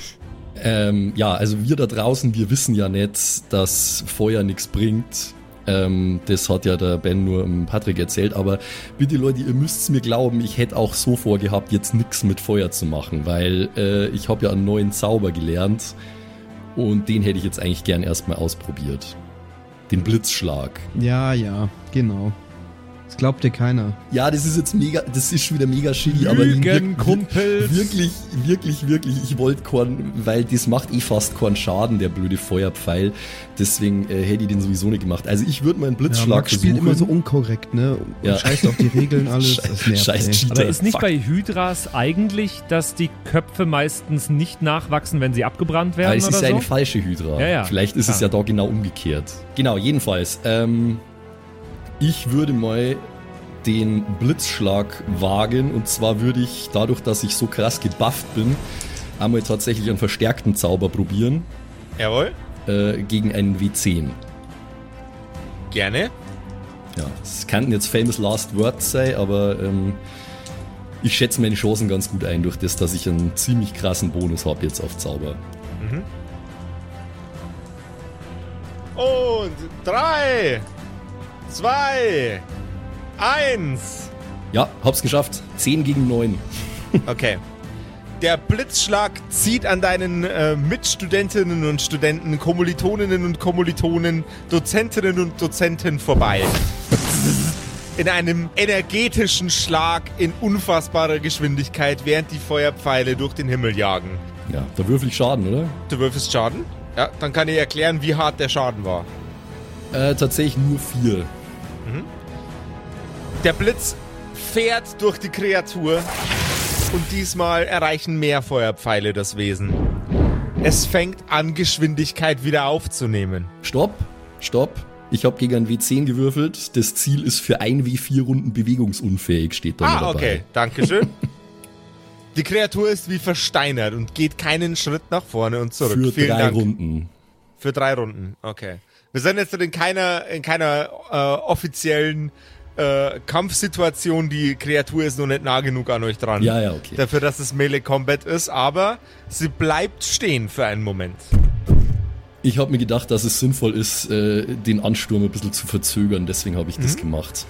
E: ähm, ja, also wir da draußen, wir wissen ja nicht, dass Feuer nichts bringt. Ähm, das hat ja der Ben nur dem Patrick erzählt, aber bitte Leute, ihr müsst mir glauben, ich hätte auch so vorgehabt, jetzt nichts mit Feuer zu machen, weil äh, ich habe ja einen neuen Zauber gelernt und den hätte ich jetzt eigentlich gern erstmal ausprobiert. Den Blitzschlag.
B: Ja, ja, genau. Das glaubt dir keiner.
E: Ja, das ist jetzt mega, das ist schon wieder mega shitty, aber wir-
C: Kumpels.
E: Wirklich, wirklich, wirklich, ich wollte keinen, weil das macht eh fast keinen Schaden, der blöde Feuerpfeil. Deswegen äh, hätte ich den sowieso nicht gemacht. Also ich würde mal einen
B: Ja,
E: Blitzschlag
B: Max spielt
E: versuchen.
B: immer so unkorrekt, ne? Und
E: Ja.
B: scheißt auf die Regeln alles. Das nervt,
E: Scheiß
B: ey.
E: Cheater.
C: Aber ist nicht
E: Fuck.
C: bei Hydras eigentlich, dass die Köpfe meistens nicht nachwachsen, wenn sie abgebrannt
E: Aber
C: werden
E: es ist
C: oder
E: ja
C: so?
E: eine falsche Hydra.
C: Ja, ja.
E: Vielleicht ist es
C: Klar.
E: ja da genau umgekehrt. Genau, jedenfalls. Ähm, ich würde mal den Blitzschlag wagen und zwar würde ich dadurch, dass ich so krass gebufft bin, einmal tatsächlich einen verstärkten Zauber probieren
A: Jawohl.
E: äh, gegen einen W10.
A: Gerne.
E: Ja, es könnten jetzt famous last words sein, aber ähm, ich schätze meine Chancen ganz gut ein, durch das, dass ich einen ziemlich krassen Bonus habe jetzt auf Zauber.
A: Und drei, zwei, eins.
E: Ja, hab's geschafft. 10 gegen 9.
A: Okay. Der Blitzschlag zieht an deinen äh, Mitstudentinnen und Studenten, Kommilitoninnen und Kommilitonen, Dozentinnen und Dozenten vorbei. In einem energetischen Schlag in unfassbarer Geschwindigkeit, während die Feuerpfeile durch den Himmel jagen.
E: Ja, da würfel ich Schaden, oder?
A: Du würfelst Schaden? Ja, dann kann ich erklären, wie hart der Schaden war.
E: Äh, tatsächlich nur 4.
A: Der Blitz fährt durch die Kreatur und diesmal erreichen mehr Feuerpfeile das Wesen. Es fängt an, Geschwindigkeit wieder aufzunehmen.
E: Stopp, stopp. Ich habe gegen ein W10 gewürfelt. Das Ziel ist für ein W4 Runden bewegungsunfähig, steht da
A: Ah,
E: dabei.
A: okay, Dankeschön. Die Kreatur ist wie versteinert und geht keinen Schritt nach vorne und zurück.
E: Für
A: Vielen
E: drei
A: Dank.
E: Runden.
A: Für drei Runden, okay. Wir sind jetzt in keiner, in keiner äh, offiziellen äh, Kampfsituation. Die Kreatur ist noch nicht nah genug an euch dran.
E: Ja, ja, okay.
A: Dafür, dass es Melee Combat ist, aber sie bleibt stehen für einen Moment.
E: Ich habe mir gedacht, dass es sinnvoll ist, äh, den Ansturm ein bisschen zu verzögern. Deswegen habe ich das
A: Mhm.
E: gemacht.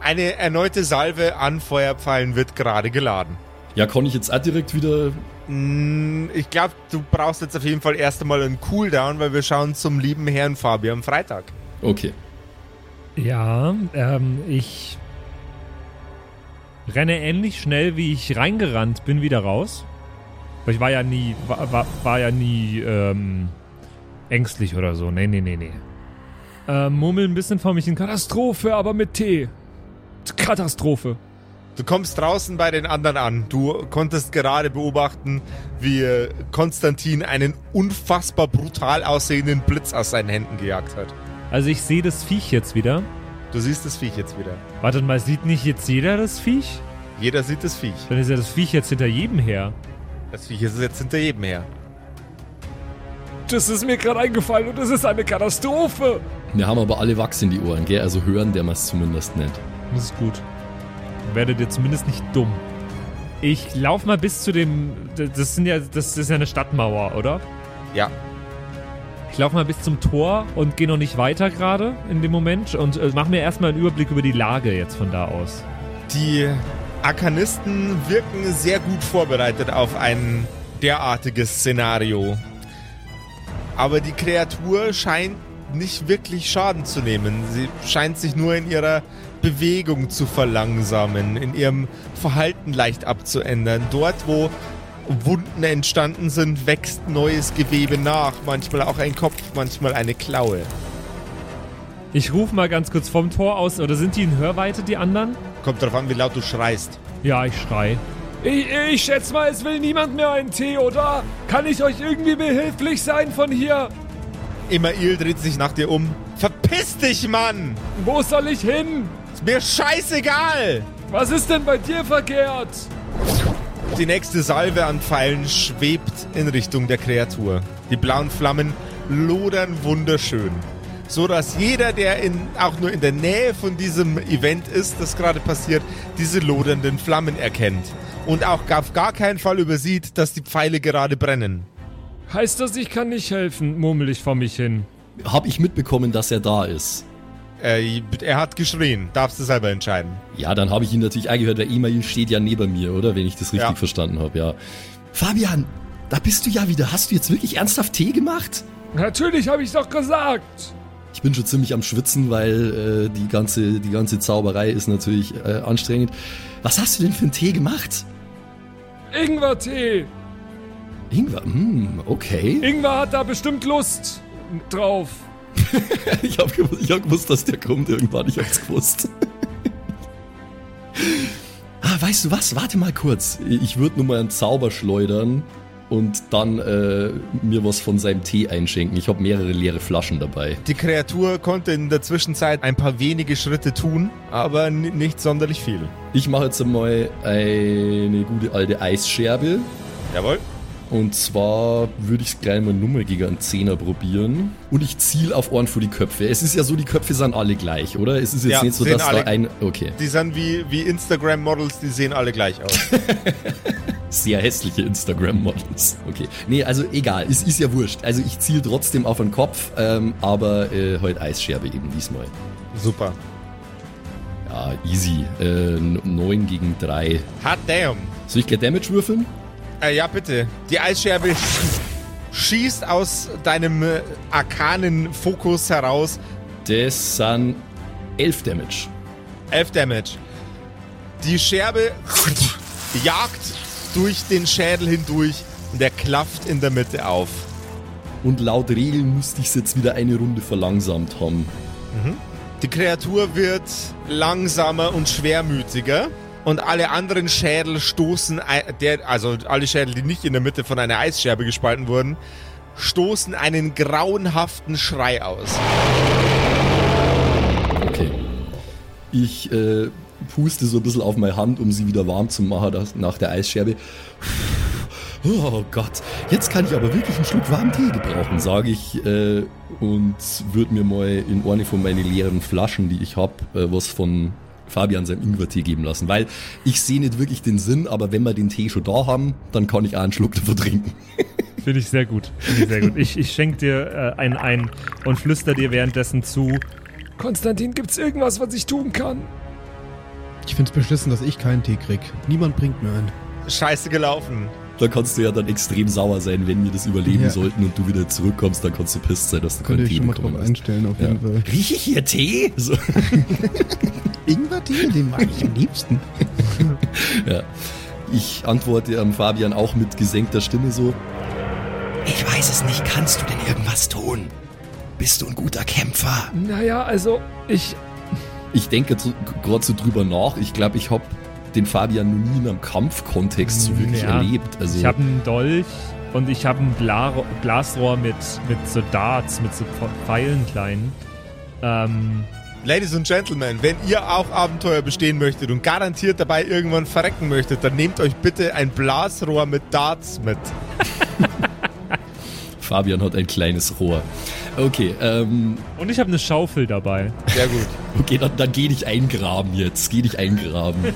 A: Eine erneute Salve an Feuerpfeilen wird gerade geladen.
E: Ja, kann ich jetzt auch direkt wieder...
A: Mm, Ich glaube, du brauchst jetzt auf jeden Fall erst einmal einen Cooldown, weil wir schauen zum lieben Herrn Fabian Freitag.
E: Okay.
C: Ja, ähm, ich renne ähnlich schnell, wie ich reingerannt bin, wieder raus. Weil ich war ja nie, war, war, war ja nie ähm, ängstlich oder so. Nee, nee, nee, nee. Ähm, murmel ein bisschen vor mich in Katastrophe, aber mit T. Katastrophe.
A: Du kommst draußen bei den anderen an. Du konntest gerade beobachten, wie Konstantin einen unfassbar brutal aussehenden Blitz aus seinen Händen gejagt hat.
C: Also ich sehe das Viech jetzt wieder.
A: Du siehst das Viech jetzt wieder.
C: Wartet mal, sieht nicht jetzt jeder das Viech?
A: Jeder sieht das Viech.
C: Dann ist ja das Viech jetzt hinter jedem her.
A: Das Viech ist jetzt hinter jedem her.
C: Das ist mir gerade eingefallen und das ist eine Katastrophe.
E: Wir haben aber alle Wachs in die Ohren, gell? Also hören der es zumindest nicht.
C: Das ist gut. Werdet ihr zumindest nicht dumm. Ich lauf mal bis zu dem. Das sind ja. Das ist ja eine Stadtmauer, oder?
A: Ja.
C: Ich lauf mal bis zum Tor und gehe noch nicht weiter gerade in dem Moment und äh, mach mir erstmal einen Überblick über die Lage jetzt von da aus.
A: Die Arkanisten wirken sehr gut vorbereitet auf ein derartiges Szenario. Aber die Kreatur scheint nicht wirklich Schaden zu nehmen. Sie scheint sich nur in ihrer Bewegung zu verlangsamen, in ihrem Verhalten leicht abzuändern. Dort, wo Wunden entstanden sind, wächst neues Gewebe nach. Manchmal auch ein Kopf, manchmal eine Klaue.
C: Ich rufe mal ganz kurz vom Tor aus, oder sind die in Hörweite, die anderen?
A: Kommt darauf an, wie laut du schreist.
C: Ja, ich schrei. Ich, ich schätze mal, es will niemand mehr einen Tee, oder? Kann ich euch irgendwie behilflich sein von hier?
A: Email dreht sich nach dir um. Verpiss dich, Mann!
C: Wo soll ich hin?
A: Ist mir scheißegal!
C: Was ist denn bei dir verkehrt?
A: Die nächste Salve an Pfeilen schwebt in Richtung der Kreatur. Die blauen Flammen lodern wunderschön. So dass jeder, der in, auch nur in der Nähe von diesem Event ist, das gerade passiert, diese lodernden Flammen erkennt. Und auch auf gar keinen Fall übersieht, dass die Pfeile gerade brennen.
C: Heißt das, ich kann nicht helfen, murmel ich vor mich hin.
E: habe ich mitbekommen, dass er da ist.
A: Äh, er hat geschrien. Darfst du selber entscheiden.
E: Ja, dann habe ich ihn natürlich eingehört. Der E-Mail steht ja neben mir, oder? Wenn ich das richtig
A: Ja.
E: verstanden habe, ja. Fabian, da bist du ja wieder. Hast du jetzt wirklich ernsthaft Tee gemacht?
C: Natürlich habe ich doch gesagt.
E: Ich bin schon ziemlich am Schwitzen, weil äh, die, ganze, die ganze Zauberei ist natürlich äh, anstrengend. Was hast du denn für einen Tee gemacht?
C: Ingwertee.
E: Ingwer, hm, okay.
C: Ingwer hat da bestimmt Lust drauf.
E: Ich habe gewusst, ich hab gewusst, dass der kommt irgendwann. Ich hab's gewusst. ah, weißt du was? Warte mal kurz. Ich würde nur mal einen Zauber schleudern und dann äh, mir was von seinem Tee einschenken. Ich habe mehrere leere Flaschen dabei.
A: Die Kreatur konnte in der Zwischenzeit ein paar wenige Schritte tun, aber ni- nicht sonderlich viel.
E: Ich mache jetzt einmal eine gute alte Eisscherbe.
A: Jawohl.
E: Und zwar würde ich es gleich mal Nummer gegen einen Zehner probieren. Und ich ziele auf Ohren für die Köpfe. Es ist ja so, die Köpfe sind alle gleich, oder? Es ist jetzt
A: Ja,
E: nicht so, dass da ein. Okay.
A: Die sind wie, wie Instagram-Models, die sehen alle gleich aus.
E: Sehr hässliche Instagram-Models. Okay. Nee, also egal, es ist ja wurscht. Also ich ziele trotzdem auf den Kopf, ähm, aber äh, heute Eisscherbe eben diesmal.
A: Super.
E: Ja, easy. Äh, 9 gegen 3.
A: Hot damn.
E: Soll ich gleich Damage würfeln?
A: Äh, ja, bitte. Die Eisscherbe schießt aus deinem äh, arkanen Fokus heraus.
E: Das sind 11 Damage.
A: 11 Damage. Die Scherbe jagt durch den Schädel hindurch und er klafft in der Mitte auf.
E: Und laut Regeln musste ich es jetzt wieder eine Runde verlangsamt haben.
A: Die Kreatur wird langsamer und schwermütiger und alle anderen Schädel stoßen, der, also alle Schädel, die nicht in der Mitte von einer Eisscherbe gespalten wurden, stoßen einen grauenhaften Schrei aus.
E: Okay. Ich äh, puste so ein bisschen auf meine Hand, um sie wieder warm zu machen das, nach der Eisscherbe. Oh Gott, jetzt kann ich aber wirklich einen Schluck warmen Tee gebrauchen, sage ich äh, und würde mir mal in eine von meinen leeren Flaschen, die ich habe, äh, was von Fabian seinem Ingwertee geben lassen. Weil ich sehe nicht wirklich den Sinn, aber wenn wir den Tee schon da haben, dann kann ich auch einen Schluck davon trinken.
C: Finde ich sehr gut. Finde ich sehr gut. Ich, ich schenke dir äh, einen ein und flüster dir währenddessen zu. Konstantin, gibt's irgendwas, was ich tun kann?
B: Ich find's beschissen, dass ich keinen Tee krieg. Niemand bringt mir einen.
A: Scheiße gelaufen.
E: Da kannst du ja dann extrem sauer sein, wenn wir das überleben
B: Ja.
E: sollten und du wieder zurückkommst, dann kannst du pisst sein, dass du
B: Könnt
E: keinen Tee
B: mal drauf
E: bekommen hast.
B: einstellen, auf
E: Ja.
B: jeden Fall.
E: Rieche ich hier Tee? So.
B: Ingwer-Tee, den mag ich am liebsten.
E: Ja. Ich antworte am Fabian auch mit gesenkter Stimme so. Ich weiß es nicht, kannst du denn irgendwas tun? Bist du ein guter Kämpfer?
C: Naja, also ich.
E: Ich denke gerade so drüber nach. Ich glaube, ich habe den Fabian noch nie in einem Kampfkontext so wirklich
C: Ja.
E: erlebt. Also,
C: Ich habe einen Dolch und ich habe ein Bla Glasrohr mit, mit so Darts, mit so Pfeilen kleinen. Ähm,
A: Ladies and Gentlemen, wenn ihr auch Abenteuer bestehen möchtet und garantiert dabei irgendwann verrecken möchtet, dann nehmt euch bitte ein Blasrohr mit Darts mit.
E: Fabian hat ein kleines Rohr. Okay, ähm,
C: und ich habe eine Schaufel dabei.
A: Sehr gut.
E: okay, dann, dann geh dich eingraben jetzt. Geh dich eingraben.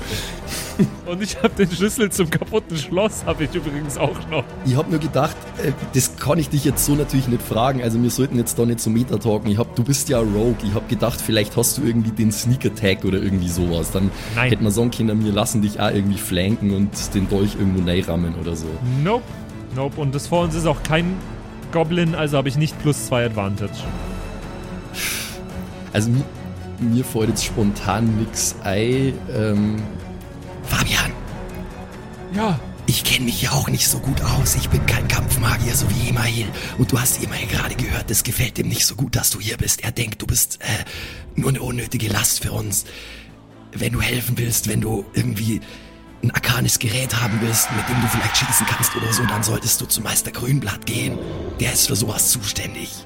C: Und ich habe den Schlüssel zum kaputten Schloss, habe ich übrigens auch noch.
E: Ich habe nur gedacht, äh, das kann ich dich jetzt so natürlich nicht fragen. Also wir sollten jetzt da nicht so Meta-talken. Ich hab, du bist ja Rogue. Ich habe gedacht, vielleicht hast du irgendwie den Sneak Attack oder irgendwie sowas. Dann
C: Nein.
E: hätte man sagen können, wir lassen dich auch irgendwie flanken und den Dolch irgendwo reinrammen oder so.
C: Nope. Nope. Und das vor uns ist auch kein Goblin, also habe ich nicht plus zwei Advantage.
E: Also mir, mir fällt jetzt spontan nix ein. Ähm, Fabian,
C: Ja.
E: ich kenne mich ja auch nicht so gut aus. Ich bin kein Kampfmagier, so wie Email. Und du hast Email gerade gehört, es gefällt ihm nicht so gut, dass du hier bist. Er denkt, du bist äh, nur eine unnötige Last für uns. Wenn du helfen willst, wenn du irgendwie ein arkanes Gerät haben willst, mit dem du vielleicht schießen kannst oder so, dann solltest du zu Meister Grünblatt gehen. Der ist für sowas zuständig.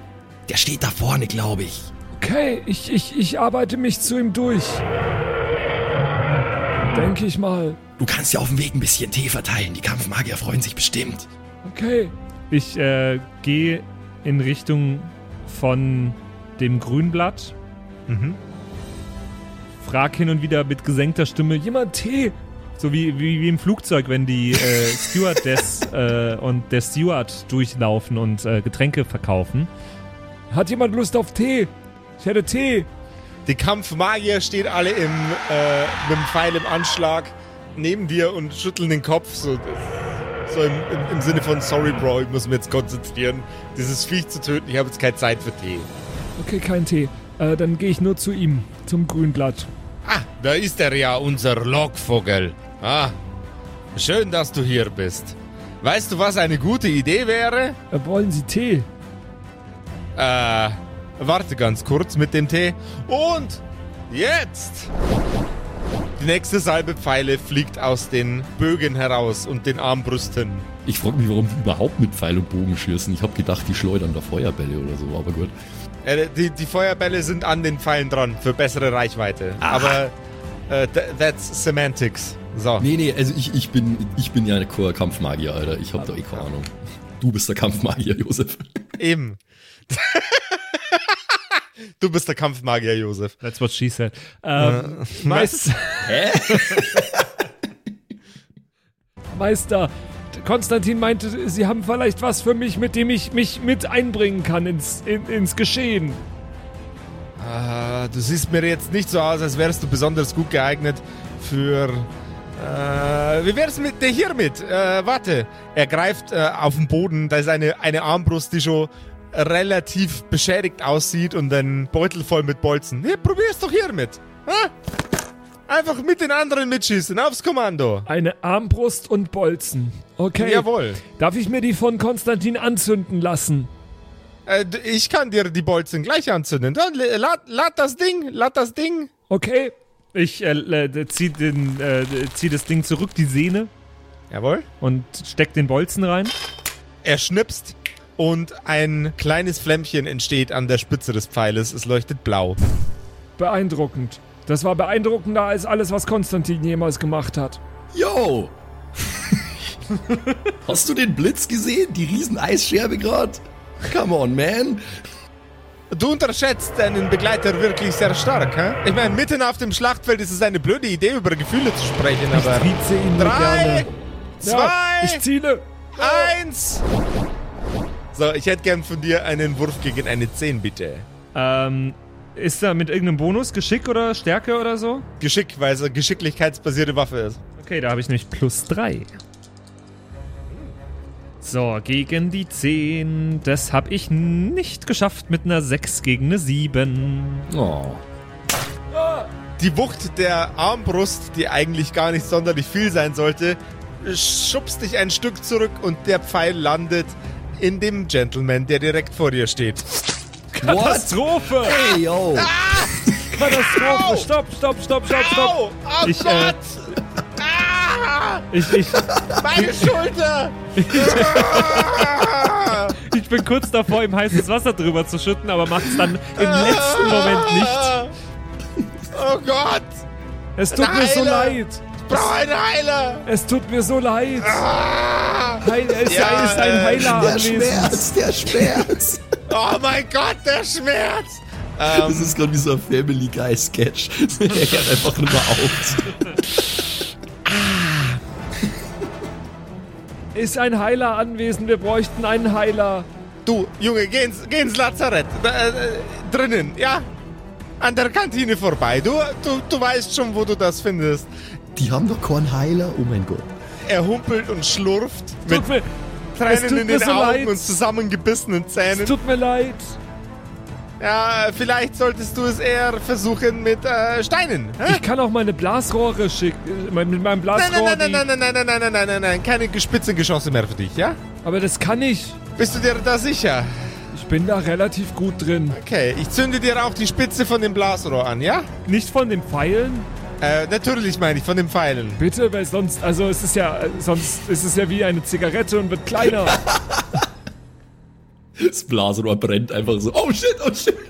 E: Der steht da vorne, glaube ich.
C: Okay, ich, ich, ich arbeite mich zu ihm durch. Denke ich mal.
E: Du kannst ja auf dem Weg ein bisschen Tee verteilen. Die Kampfmagier freuen sich bestimmt.
C: Okay. Ich äh, gehe in Richtung von dem Grünblatt.
A: Mhm.
C: Frag hin und wieder mit gesenkter Stimme, jemand Tee? So wie, wie, wie im Flugzeug, wenn die äh, Stewardess äh, und der Steward durchlaufen und äh, Getränke verkaufen. Hat jemand Lust auf Tee? Ich hätte Tee.
A: Die Kampfmagier stehen alle im, äh, mit dem Pfeil im Anschlag neben dir und schütteln den Kopf. So, so im, im, im Sinne von, sorry Bro, ich muss mich jetzt konzentrieren, dieses Viech zu töten. Ich habe jetzt keine Zeit für Tee.
C: Okay, kein Tee. Äh, dann gehe ich nur zu ihm, zum Grünblatt.
A: Ah, da ist er ja, unser Lockvogel. Ah, schön, dass du hier bist. Weißt du, was eine gute Idee wäre?
C: Wollen Sie Tee?
A: Äh, warte ganz kurz mit dem Tee. Und jetzt! Die nächste Salbe Pfeile fliegt aus den Bögen heraus und den Armbrüsten.
E: Ich frage mich, warum die überhaupt mit Pfeil und Bogen schießen. Ich habe gedacht, die schleudern da Feuerbälle oder so, aber gut.
A: Äh, die, die Feuerbälle sind an den Pfeilen dran für bessere Reichweite. Aber äh, th that's semantics. So.
E: Nee, nee, also ich, ich, bin, ich bin ja kein Kampfmagier, Alter. Ich habe da eh keine Ahnung. Du bist der Kampfmagier, Josef.
A: Eben. du bist der Kampfmagier, Josef.
C: That's what she said. Ähm, Meister.
E: Hä?
C: Meister, Konstantin meinte, Sie haben vielleicht was für mich, mit dem ich mich mit einbringen kann ins, in, ins Geschehen.
A: Ah, du siehst mir jetzt nicht so aus, als wärst du besonders gut geeignet für. Äh, wie wär's mit der hier mit? Äh, warte. Er greift äh, auf den Boden, da ist eine, eine Armbrust, die schon relativ beschädigt aussieht und ein Beutel voll mit Bolzen. Nee, probier's doch hier mit. Ha? Einfach mit den anderen mitschießen, aufs Kommando.
C: Eine Armbrust und Bolzen. Okay.
A: Jawohl.
C: Darf ich mir die von Konstantin anzünden lassen?
A: Äh, ich kann dir die Bolzen gleich anzünden. Dann l- lad, lad das Ding, lad das Ding.
C: Okay. Ich äh, äh, zieh, den, äh, zieh das Ding zurück, die Sehne,
A: Jawohl.
C: und steck den Bolzen rein.
A: Er schnipst und ein kleines Flämmchen entsteht an der Spitze des Pfeiles. Es leuchtet blau.
C: Beeindruckend. Das war beeindruckender als alles, was Konstantin jemals gemacht hat.
E: Yo! Hast du den Blitz gesehen? Die riesen Eisscherbe gerade? Come on, man.
A: Du unterschätzt deinen Begleiter wirklich sehr stark, hä? Ich meine, mitten auf dem Schlachtfeld ist es eine blöde Idee, über Gefühle zu sprechen, aber...
C: Trieze ihn
A: Drei,
C: gerne.
A: zwei,
C: Ja, ich ziele.
A: eins... So, ich hätte gern von dir einen Wurf gegen eine 10, bitte.
C: Ähm, ist da mit irgendeinem Bonus Geschick oder Stärke oder so?
A: Geschick, weil es eine geschicklichkeitsbasierte Waffe ist.
C: Okay, da habe ich nämlich plus 3. So, gegen die 10. Das habe ich nicht geschafft mit einer 6 gegen eine 7.
E: Oh.
A: Die Wucht der Armbrust, die eigentlich gar nicht sonderlich viel sein sollte, schubst dich ein Stück zurück und der Pfeil landet in dem Gentleman, der direkt vor dir steht.
C: Katastrophe!
E: Hey, yo!
C: Katastrophe! Stopp, stopp, stopp, stopp, stopp!
A: Au! Oh
C: Ich, äh,
A: Gott! Ah!
C: Ich, ich,
A: Meine Schulter!
C: ich bin kurz davor, ihm heißes Wasser drüber zu schütten, aber macht's dann im letzten Moment nicht.
A: Oh Gott!
C: Es tut mir so leid.
A: Ich brauche einen Heiler!
C: Es tut mir so leid.
A: Ah!
C: Heil, es
A: Ja,
C: ist ein Heiler
E: Der
C: anwesend.
E: Schmerz, der Schmerz!
A: Oh mein Gott, der Schmerz!
E: Das ist gerade wie so ein Family Guy Sketch. Er hört einfach nicht mehr auf.
C: Ist ein Heiler anwesend? Wir bräuchten einen Heiler.
A: du, Junge, geh ins, geh ins Lazarett. Da, äh, drinnen, ja? An der Kantine vorbei. Du, du, du weißt schon, wo du das findest.
E: Die haben doch keinen Heiler. Oh mein Gott.
A: Er humpelt und schlurft mit
C: Tut mir, es
A: Tränen
C: tut
A: in
C: mir
A: den
C: so
A: Augen
C: leid.
A: und zusammengebissenen
C: es
A: Zähnen.
C: tut mir leid.
A: Ja, vielleicht solltest du es eher versuchen mit äh, Steinen. Hä?
C: Ich kann auch meine Blasrohre schicken. Mit meinem Blasrohr.
A: nein, nein, nein, nein, nein, nein, nein, nein, nein, nein, nein, keine Spitzengeschosse mehr für dich, ja?
C: Aber das kann ich.
A: Bist du dir da sicher?
C: Ich bin da relativ gut drin.
A: Okay, ich zünde dir auch die Spitze von dem Blasrohr an, ja?
C: Nicht von den Pfeilen,
A: Äh, natürlich meine ich, von den Pfeilen.
C: bitte, weil sonst, also es ist ja, sonst ist es ja wie eine Zigarette und wird kleiner.
E: Das Blasrohr brennt einfach so. Oh shit, oh shit.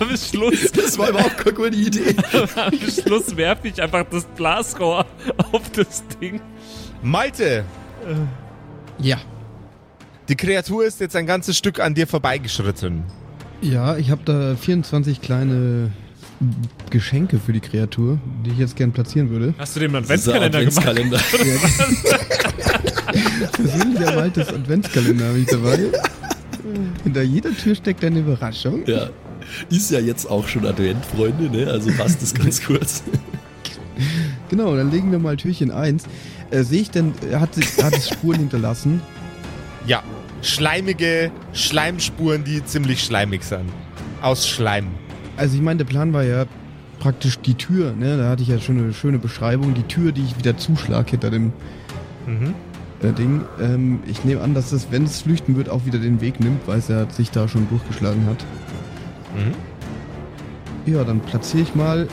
C: Am Schluss,
E: Das war überhaupt keine gute Idee.
C: am Schluss werfe ich einfach das Blasrohr auf das Ding.
A: Malte,
B: Ja.
A: die Kreatur ist jetzt ein ganzes Stück an dir vorbeigeschritten.
B: Ja, ich habe da 24 kleine Geschenke für die Kreatur, die ich jetzt gern platzieren würde.
C: Hast du dem einen
E: Dieser
C: Adventskalender gemacht?
E: Adventskalender.
B: Persönlich ermaltes Adventskalender habe ich dabei. Hinter jeder Tür steckt eine Überraschung.
E: Ja. Ist ja jetzt auch schon Advent, Freunde, ne? Also passt es ganz kurz.
B: Genau, dann legen wir mal Türchen 1. Äh, Sehe ich denn, er hat, sich- hat es Spuren hinterlassen?
A: Ja, schleimige Schleimspuren, die ziemlich schleimig sind. Aus Schleim.
B: Also ich meine, der Plan war ja praktisch die Tür, ne? Da hatte ich ja schon eine schöne Beschreibung. Die Tür, die ich wieder zuschlag hinter dem
A: Mhm.
B: äh, Ding. Ähm, ich nehme an, dass es, wenn es flüchten wird, auch wieder den Weg nimmt, weil es ja sich da schon durchgeschlagen hat.
A: Mhm.
B: Ja, dann platziere ich mal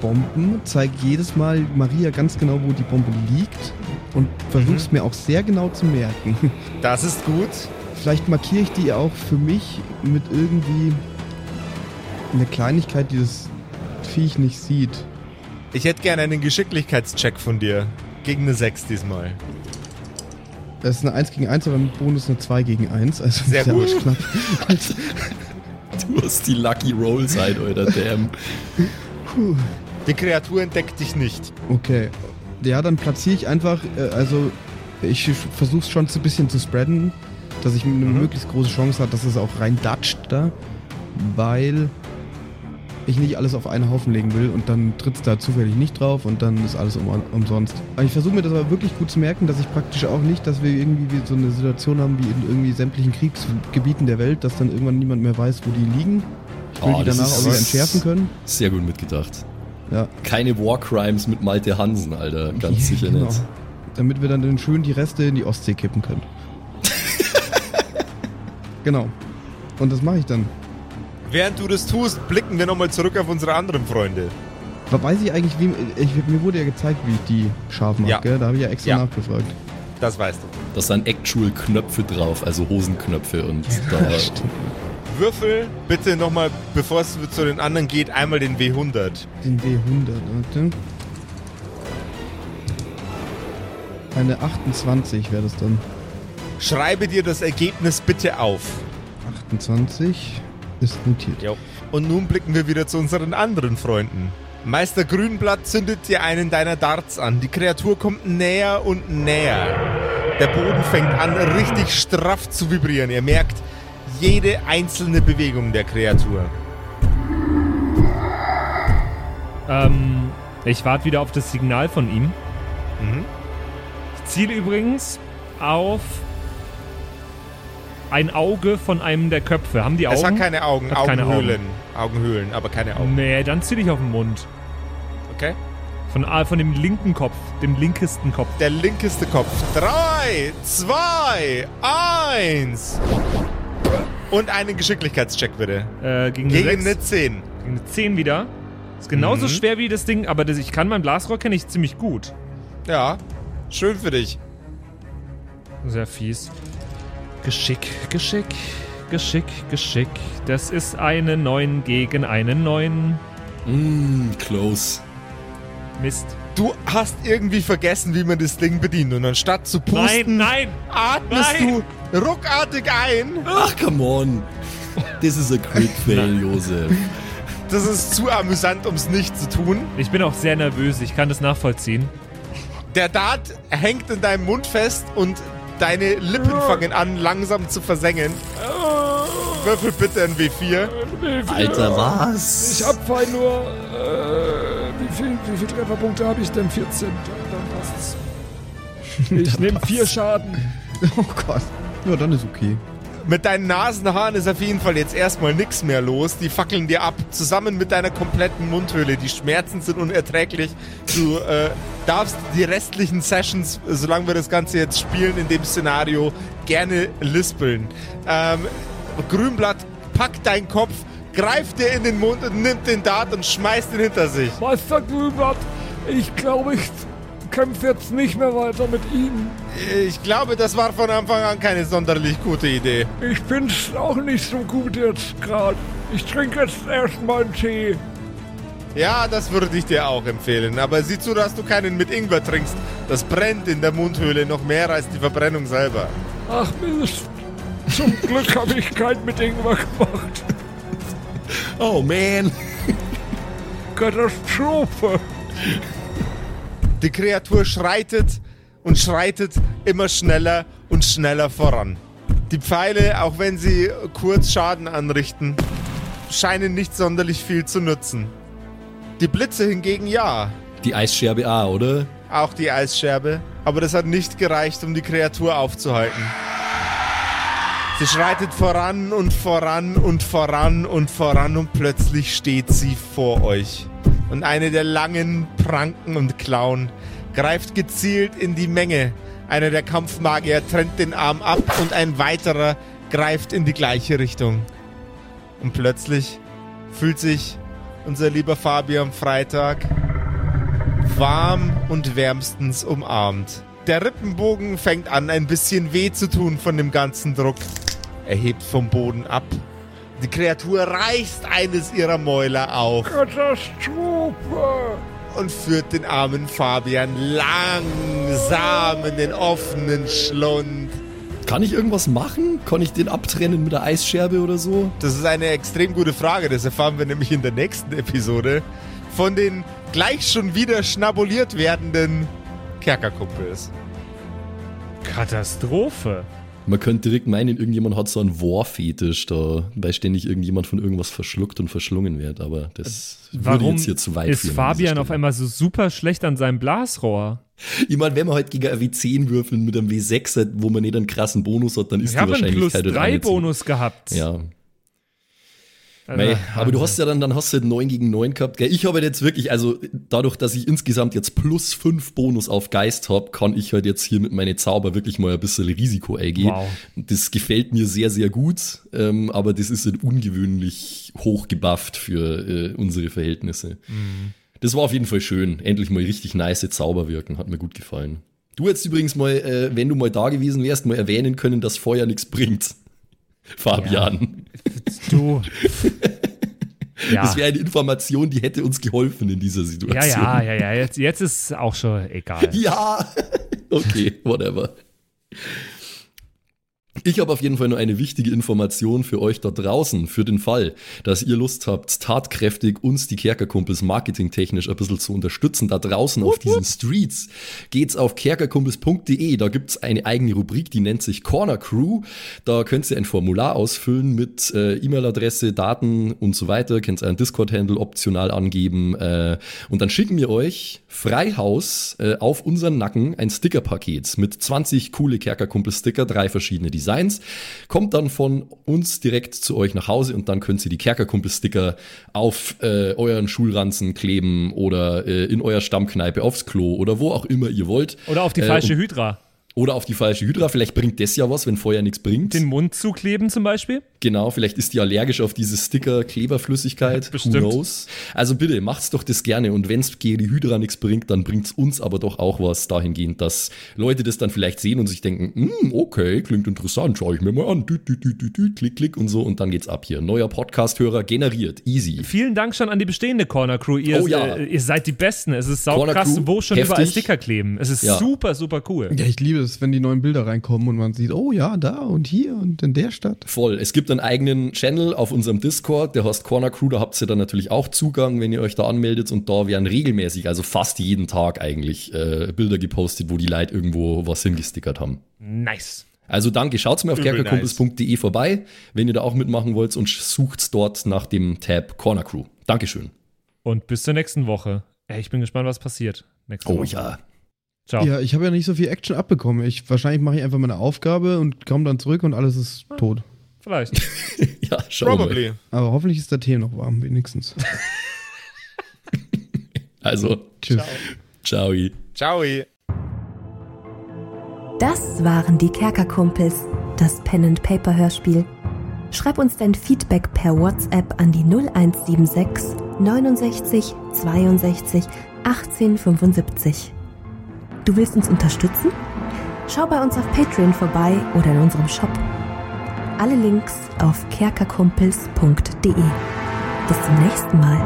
B: Bomben, zeige jedes Mal Maria ganz genau, wo die Bombe liegt und versuche es
A: Mhm.
B: mir auch sehr genau zu merken.
A: Das ist gut.
B: Vielleicht markiere ich die auch für mich mit irgendwie einer Kleinigkeit, die das Viech nicht sieht.
A: Ich hätte gerne einen Geschicklichkeitscheck von dir. Gegen eine 6 diesmal.
B: Das ist eine 1 gegen 1, aber mit Bonus eine 2 gegen 1. Also
A: Sehr gut.
B: knapp.
E: Du hast die Lucky Roll sein, Alter, damn.
B: Puh.
A: Die Kreatur entdeckt dich nicht.
B: Okay. Ja, dann platziere ich einfach, äh, also ich versuche es schon ein bisschen zu spreaden, dass ich eine
A: Mhm.
B: möglichst große Chance habe, dass es auch rein datscht da, weil ich nicht alles auf einen Haufen legen will und dann tritt es da zufällig nicht drauf und dann ist alles um, umsonst. Aber ich versuche mir das aber wirklich gut zu merken, dass ich praktisch auch nicht, dass wir irgendwie wie so eine Situation haben wie in irgendwie sämtlichen Kriegsgebieten der Welt, dass dann irgendwann niemand mehr weiß, wo die liegen. Ich will
E: Oh,
B: die danach auch wieder entschärfen können.
E: Sehr gut mitgedacht.
B: Ja.
E: Keine War Crimes mit Malte Hansen, Alter. Ganz sicher
B: Genau.
E: nicht.
B: Damit wir dann schön die Reste in die Ostsee kippen können. genau. Und das mache ich dann.
A: Während du das tust, blicken wir nochmal zurück auf unsere anderen Freunde.
B: Aber weiß ich eigentlich, wie. Ich, mir wurde ja gezeigt, wie ich die scharf mache,
A: Ja.
B: gell? Da habe ich ja extra
A: Ja.
B: nachgefragt.
A: Das weißt du.
E: Da sind actual Knöpfe drauf, also Hosenknöpfe und da.
A: Würfel bitte nochmal, bevor es zu den anderen geht, einmal den W100.
B: Den W100, warte. Eine 28 wäre das dann.
A: Schreibe dir das Ergebnis bitte auf.
B: 28 ist notiert.
A: Jo. Und nun blicken wir wieder zu unseren anderen Freunden. Meister Grünblatt zündet dir einen deiner Darts an. Die Kreatur kommt näher und näher. Der Boden fängt an, richtig straff zu vibrieren. Ihr merkt jede einzelne Bewegung der Kreatur.
F: Ähm, ich warte wieder auf das Signal von ihm.
A: Mhm.
F: Ich ziele übrigens auf ein Auge von einem der Köpfe. Haben die Augen?
A: Es hat keine Augen,
F: Hat keine
A: Augenhöhlen. Augenhöhlen, aber keine Augen.
F: Nee, dann ziele ich auf den Mund.
A: Okay?
F: Von, ah, von dem linken Kopf, dem linkesten Kopf.
A: Der linkeste Kopf. Drei, zwei, eins. Und einen Geschicklichkeitscheck bitte.
F: Äh, gegen,
A: Gegen
F: eine
A: eine
F: 6,
A: 10.
F: gegen eine 10 wieder. Ist genauso
A: Mhm.
F: schwer wie das Ding, aber das, ich kann mein Blasrohr kenne ich ziemlich gut.
A: Ja, schön für dich.
F: Sehr fies. Geschick, Geschick, Geschick, Geschick. Das ist eine 9 gegen eine 9.
E: Mm, close.
F: Mist.
A: Du hast irgendwie vergessen, wie man das Ding bedient. Und anstatt zu
F: Nein,
A: pusten,
F: nein!
A: atmest
F: nein.
A: du ruckartig ein.
E: Ach, come on. Das ist ein Quick Fail, Josef.
A: Das ist zu amüsant, um es nicht zu tun.
F: Ich bin auch sehr nervös, ich kann das nachvollziehen.
A: Der Dart hängt in deinem Mund fest und deine Lippen fangen an, langsam zu versengen. Würfel bitte ein W4.
E: Alter, was?
C: Ich hab vorhin nur. Äh, wie viel, wie viel Trefferpunkte habe ich denn? 14. Dann, dann passt's. Ich nehme vier Schaden.
B: Oh Gott. Ja, dann ist okay.
A: Mit deinen Nasenhaaren ist auf jeden Fall jetzt erstmal nichts mehr los. Die fackeln dir ab, zusammen mit deiner kompletten Mundhöhle. Die Schmerzen sind unerträglich. Du äh, darfst die restlichen Sessions, solange wir das Ganze jetzt spielen, in dem Szenario, gerne lispeln. Ähm, Grünblatt packt deinen Kopf, greift dir in den Mund und nimmt den Dart und schmeißt ihn hinter sich.
C: Meister Grünblatt, ich glaube, ich kämpfe jetzt nicht mehr weiter mit ihm.
A: Ich glaube, das war von Anfang an keine sonderlich gute Idee.
C: Ich bin's auch nicht so gut jetzt gerade. Ich trinke jetzt erstmal einen Tee.
A: Ja, das würde ich dir auch empfehlen. Aber sieh zu, dass du keinen mit Ingwer trinkst. Das brennt in der Mundhöhle noch mehr als die Verbrennung selber.
C: Ach Mist. Zum Glück habe ich keinen mit Ingwer gemacht.
E: Oh, man.
C: Katastrophe.
A: Die Kreatur schreitet und schreitet immer schneller und schneller voran. Die Pfeile, auch wenn sie kurz Schaden anrichten, scheinen nicht sonderlich viel zu nutzen. Die Blitze hingegen ja.
E: Die Eisscherbe A, oder?
A: Auch die Eisscherbe. Aber das hat nicht gereicht, um die Kreatur aufzuhalten. Sie schreitet voran und voran und voran und voran und plötzlich steht sie vor euch. Und eine der langen Pranken und Klauen greift gezielt in die Menge. Einer der Kampfmagier trennt den Arm ab und ein weiterer greift in die gleiche Richtung. Und plötzlich fühlt sich unser lieber Fabian Freitag warm und wärmstens umarmt. Der Rippenbogen fängt an, ein bisschen weh zu tun von dem ganzen Druck. Er hebt vom Boden ab. Die Kreatur reißt eines ihrer Mäuler auf
G: Katastrophe!
A: Und führt den armen Fabian langsam in den offenen Schlund.
E: Kann ich irgendwas machen? Kann ich den abtrennen mit der Eisscherbe oder so?
A: Das ist eine extrem gute Frage. Das erfahren wir nämlich in der nächsten Episode von den gleich schon wieder schnabuliert werdenden Kerkerkumpels.
C: Katastrophe.
E: Man könnte direkt meinen, irgendjemand hat so einen War-Fetisch da, weil ständig irgendjemand von irgendwas verschluckt und verschlungen wird, aber das würde
C: Warum
E: jetzt hier zu weit
C: ist
E: führen dieser
C: Fabian auf einmal so super schlecht an seinem Blasrohr?
E: Ich meine, wenn man halt gegen ein W10 würfeln mit einem W6, hat, wo man nicht einen krassen Bonus hat, dann ist
C: Ich
E: die
C: habe einen
E: Wahrscheinlichkeit halt auch
C: 3
E: nicht so-
C: Bonus gehabt.
E: Ja,
C: Also,
E: Mei, aber du hast ja dann, dann hast du halt 9 gegen 9 gehabt. Gell? Ich habe halt jetzt wirklich, also dadurch, dass ich insgesamt jetzt plus 5 Bonus auf Geist habe, kann ich halt jetzt hier mit meinen Zauber wirklich mal ein bisschen Risiko eingehen.
C: Wow.
E: Das gefällt mir sehr, sehr gut, ähm, aber das ist halt ungewöhnlich hoch gebufft für äh, unsere Verhältnisse. Das war auf jeden Fall schön. Endlich mal richtig nice Zauber wirken, hat mir gut gefallen. Du hättest übrigens mal, äh, wenn du mal da gewesen wärst, mal erwähnen können, dass Feuer nichts bringt. Fabian.
C: Du. Ja.
E: Das wäre eine Information, die hätte uns geholfen in dieser
C: ja,
E: Situation.
C: ja, ja, ja. Jetzt, jetzt ist auch schon egal.
E: Ja, okay, whatever. Ich habe auf jeden Fall nur eine wichtige Information für euch da draußen, für den Fall, dass ihr Lust habt, tatkräftig uns, die Kerkerkumpels, marketingtechnisch ein bisschen zu unterstützen. Da draußen auf diesen Streets geht's auf kerkerkumpels.de. Da gibt's eine eigene Rubrik, die nennt sich Corner Crew. Da könnt ihr ein Formular ausfüllen mit äh, E-Mail-Adresse, Daten und so weiter. Könnt ihr einen Discord-Handle optional angeben. Äh, und dann schicken wir euch Freihaus äh, auf unseren Nacken ein Sticker-Paket mit 20 coole Kerkerkumpel-Sticker, drei verschiedene Designs. Kommt dann von uns direkt zu euch nach Hause und dann könnt ihr die Kerkerkumpel-Sticker auf äh, euren Schulranzen kleben oder äh, in euer Stammkneipe aufs Klo oder wo auch immer ihr wollt.
C: Oder auf die
E: Äh,
C: falsche Hydra.
E: Oder auf die falsche Hydra. Vielleicht bringt das ja was, wenn Feuer nichts bringt.
C: Den Mund zukleben zum Beispiel.
E: Genau, vielleicht ist die allergisch auf diese Sticker-Kleberflüssigkeit. Who
C: Bestimmt.
E: knows? Also bitte, macht's doch das gerne. Und wenn's gegen die Hydra nichts bringt, dann bringt's uns aber doch auch was dahingehend, dass Leute das dann vielleicht sehen und sich denken, "Hm, okay, klingt interessant, schau ich mir mal an. Dü, dü, dü, dü, dü, klick, klick und so. Und dann geht's ab hier. Neuer Podcast-Hörer generiert. Easy.
C: Vielen Dank schon an die bestehende Corner Crew. Ihr,
E: Oh ja.
C: äh, ihr seid die Besten. Es ist
E: Corner Crew,
C: wo schon
E: heftig.
C: überall Sticker kleben. Es ist
E: Ja.
C: super, super cool.
B: Ja, ich liebe es, wenn die neuen Bilder reinkommen und man sieht, oh ja, da und hier und in der Stadt.
E: Voll. Es gibt einen eigenen Channel auf unserem Discord, der heißt Corner Crew, da habt ihr dann natürlich auch Zugang, wenn ihr euch da anmeldet und da werden regelmäßig, also fast jeden Tag eigentlich, äh, Bilder gepostet, wo die Leute irgendwo was hingestickert haben.
C: Nice.
E: Also danke, schaut's mal auf
A: Übel
E: kerkerkumpels.de vorbei, wenn ihr da auch mitmachen wollt und sucht's dort nach dem Tab Corner Crew. Dankeschön.
C: Und bis zur nächsten Woche. Ey, ich bin gespannt, was passiert. Nächste
E: Oh
C: Woche.
E: ja.
C: Ciao.
B: Ja, ich habe ja nicht so viel Action abbekommen. Ich, wahrscheinlich mache ich einfach meine Aufgabe und komme dann zurück und alles ist tot.
C: Vielleicht.
E: Ja, schauen wir mal.
A: Probably.
B: Aber hoffentlich ist der Tee noch warm, wenigstens.
E: Also,
B: Tschüss.
E: ciao.
A: Ciao.
H: Das waren die Kerkerkumpels, das Pen and Paper Hörspiel. Schreib uns dein Feedback per WhatsApp an die 0176 69 62 1875. Du willst uns unterstützen? Schau bei uns auf Patreon vorbei oder in unserem Shop. Alle Links auf kerkerkumpels.de. Bis zum nächsten Mal.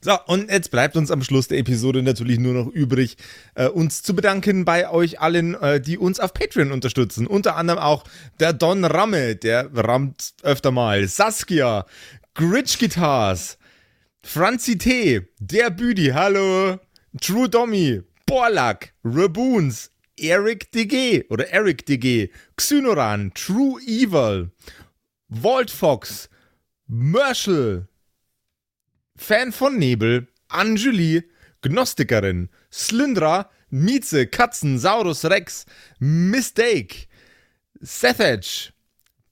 A: So, und jetzt bleibt uns am Schluss der Episode natürlich nur noch übrig, äh, uns zu bedanken bei euch allen, äh, die uns auf Patreon unterstützen. Unter anderem auch der Don Ramme, der rammt öfter mal, Saskia, Gritch Guitars, Franzi T, Der Büdi, hallo, True Dommy, Borlak, Raboons, Eric DG oder Eric DG, Xynoran, True Evil, Walt Fox, Merschel, Fan von Nebel, Anjuli, Gnostikerin, Slyndra, Mieze, Katzen, Saurus Rex, Mistake, Sethage,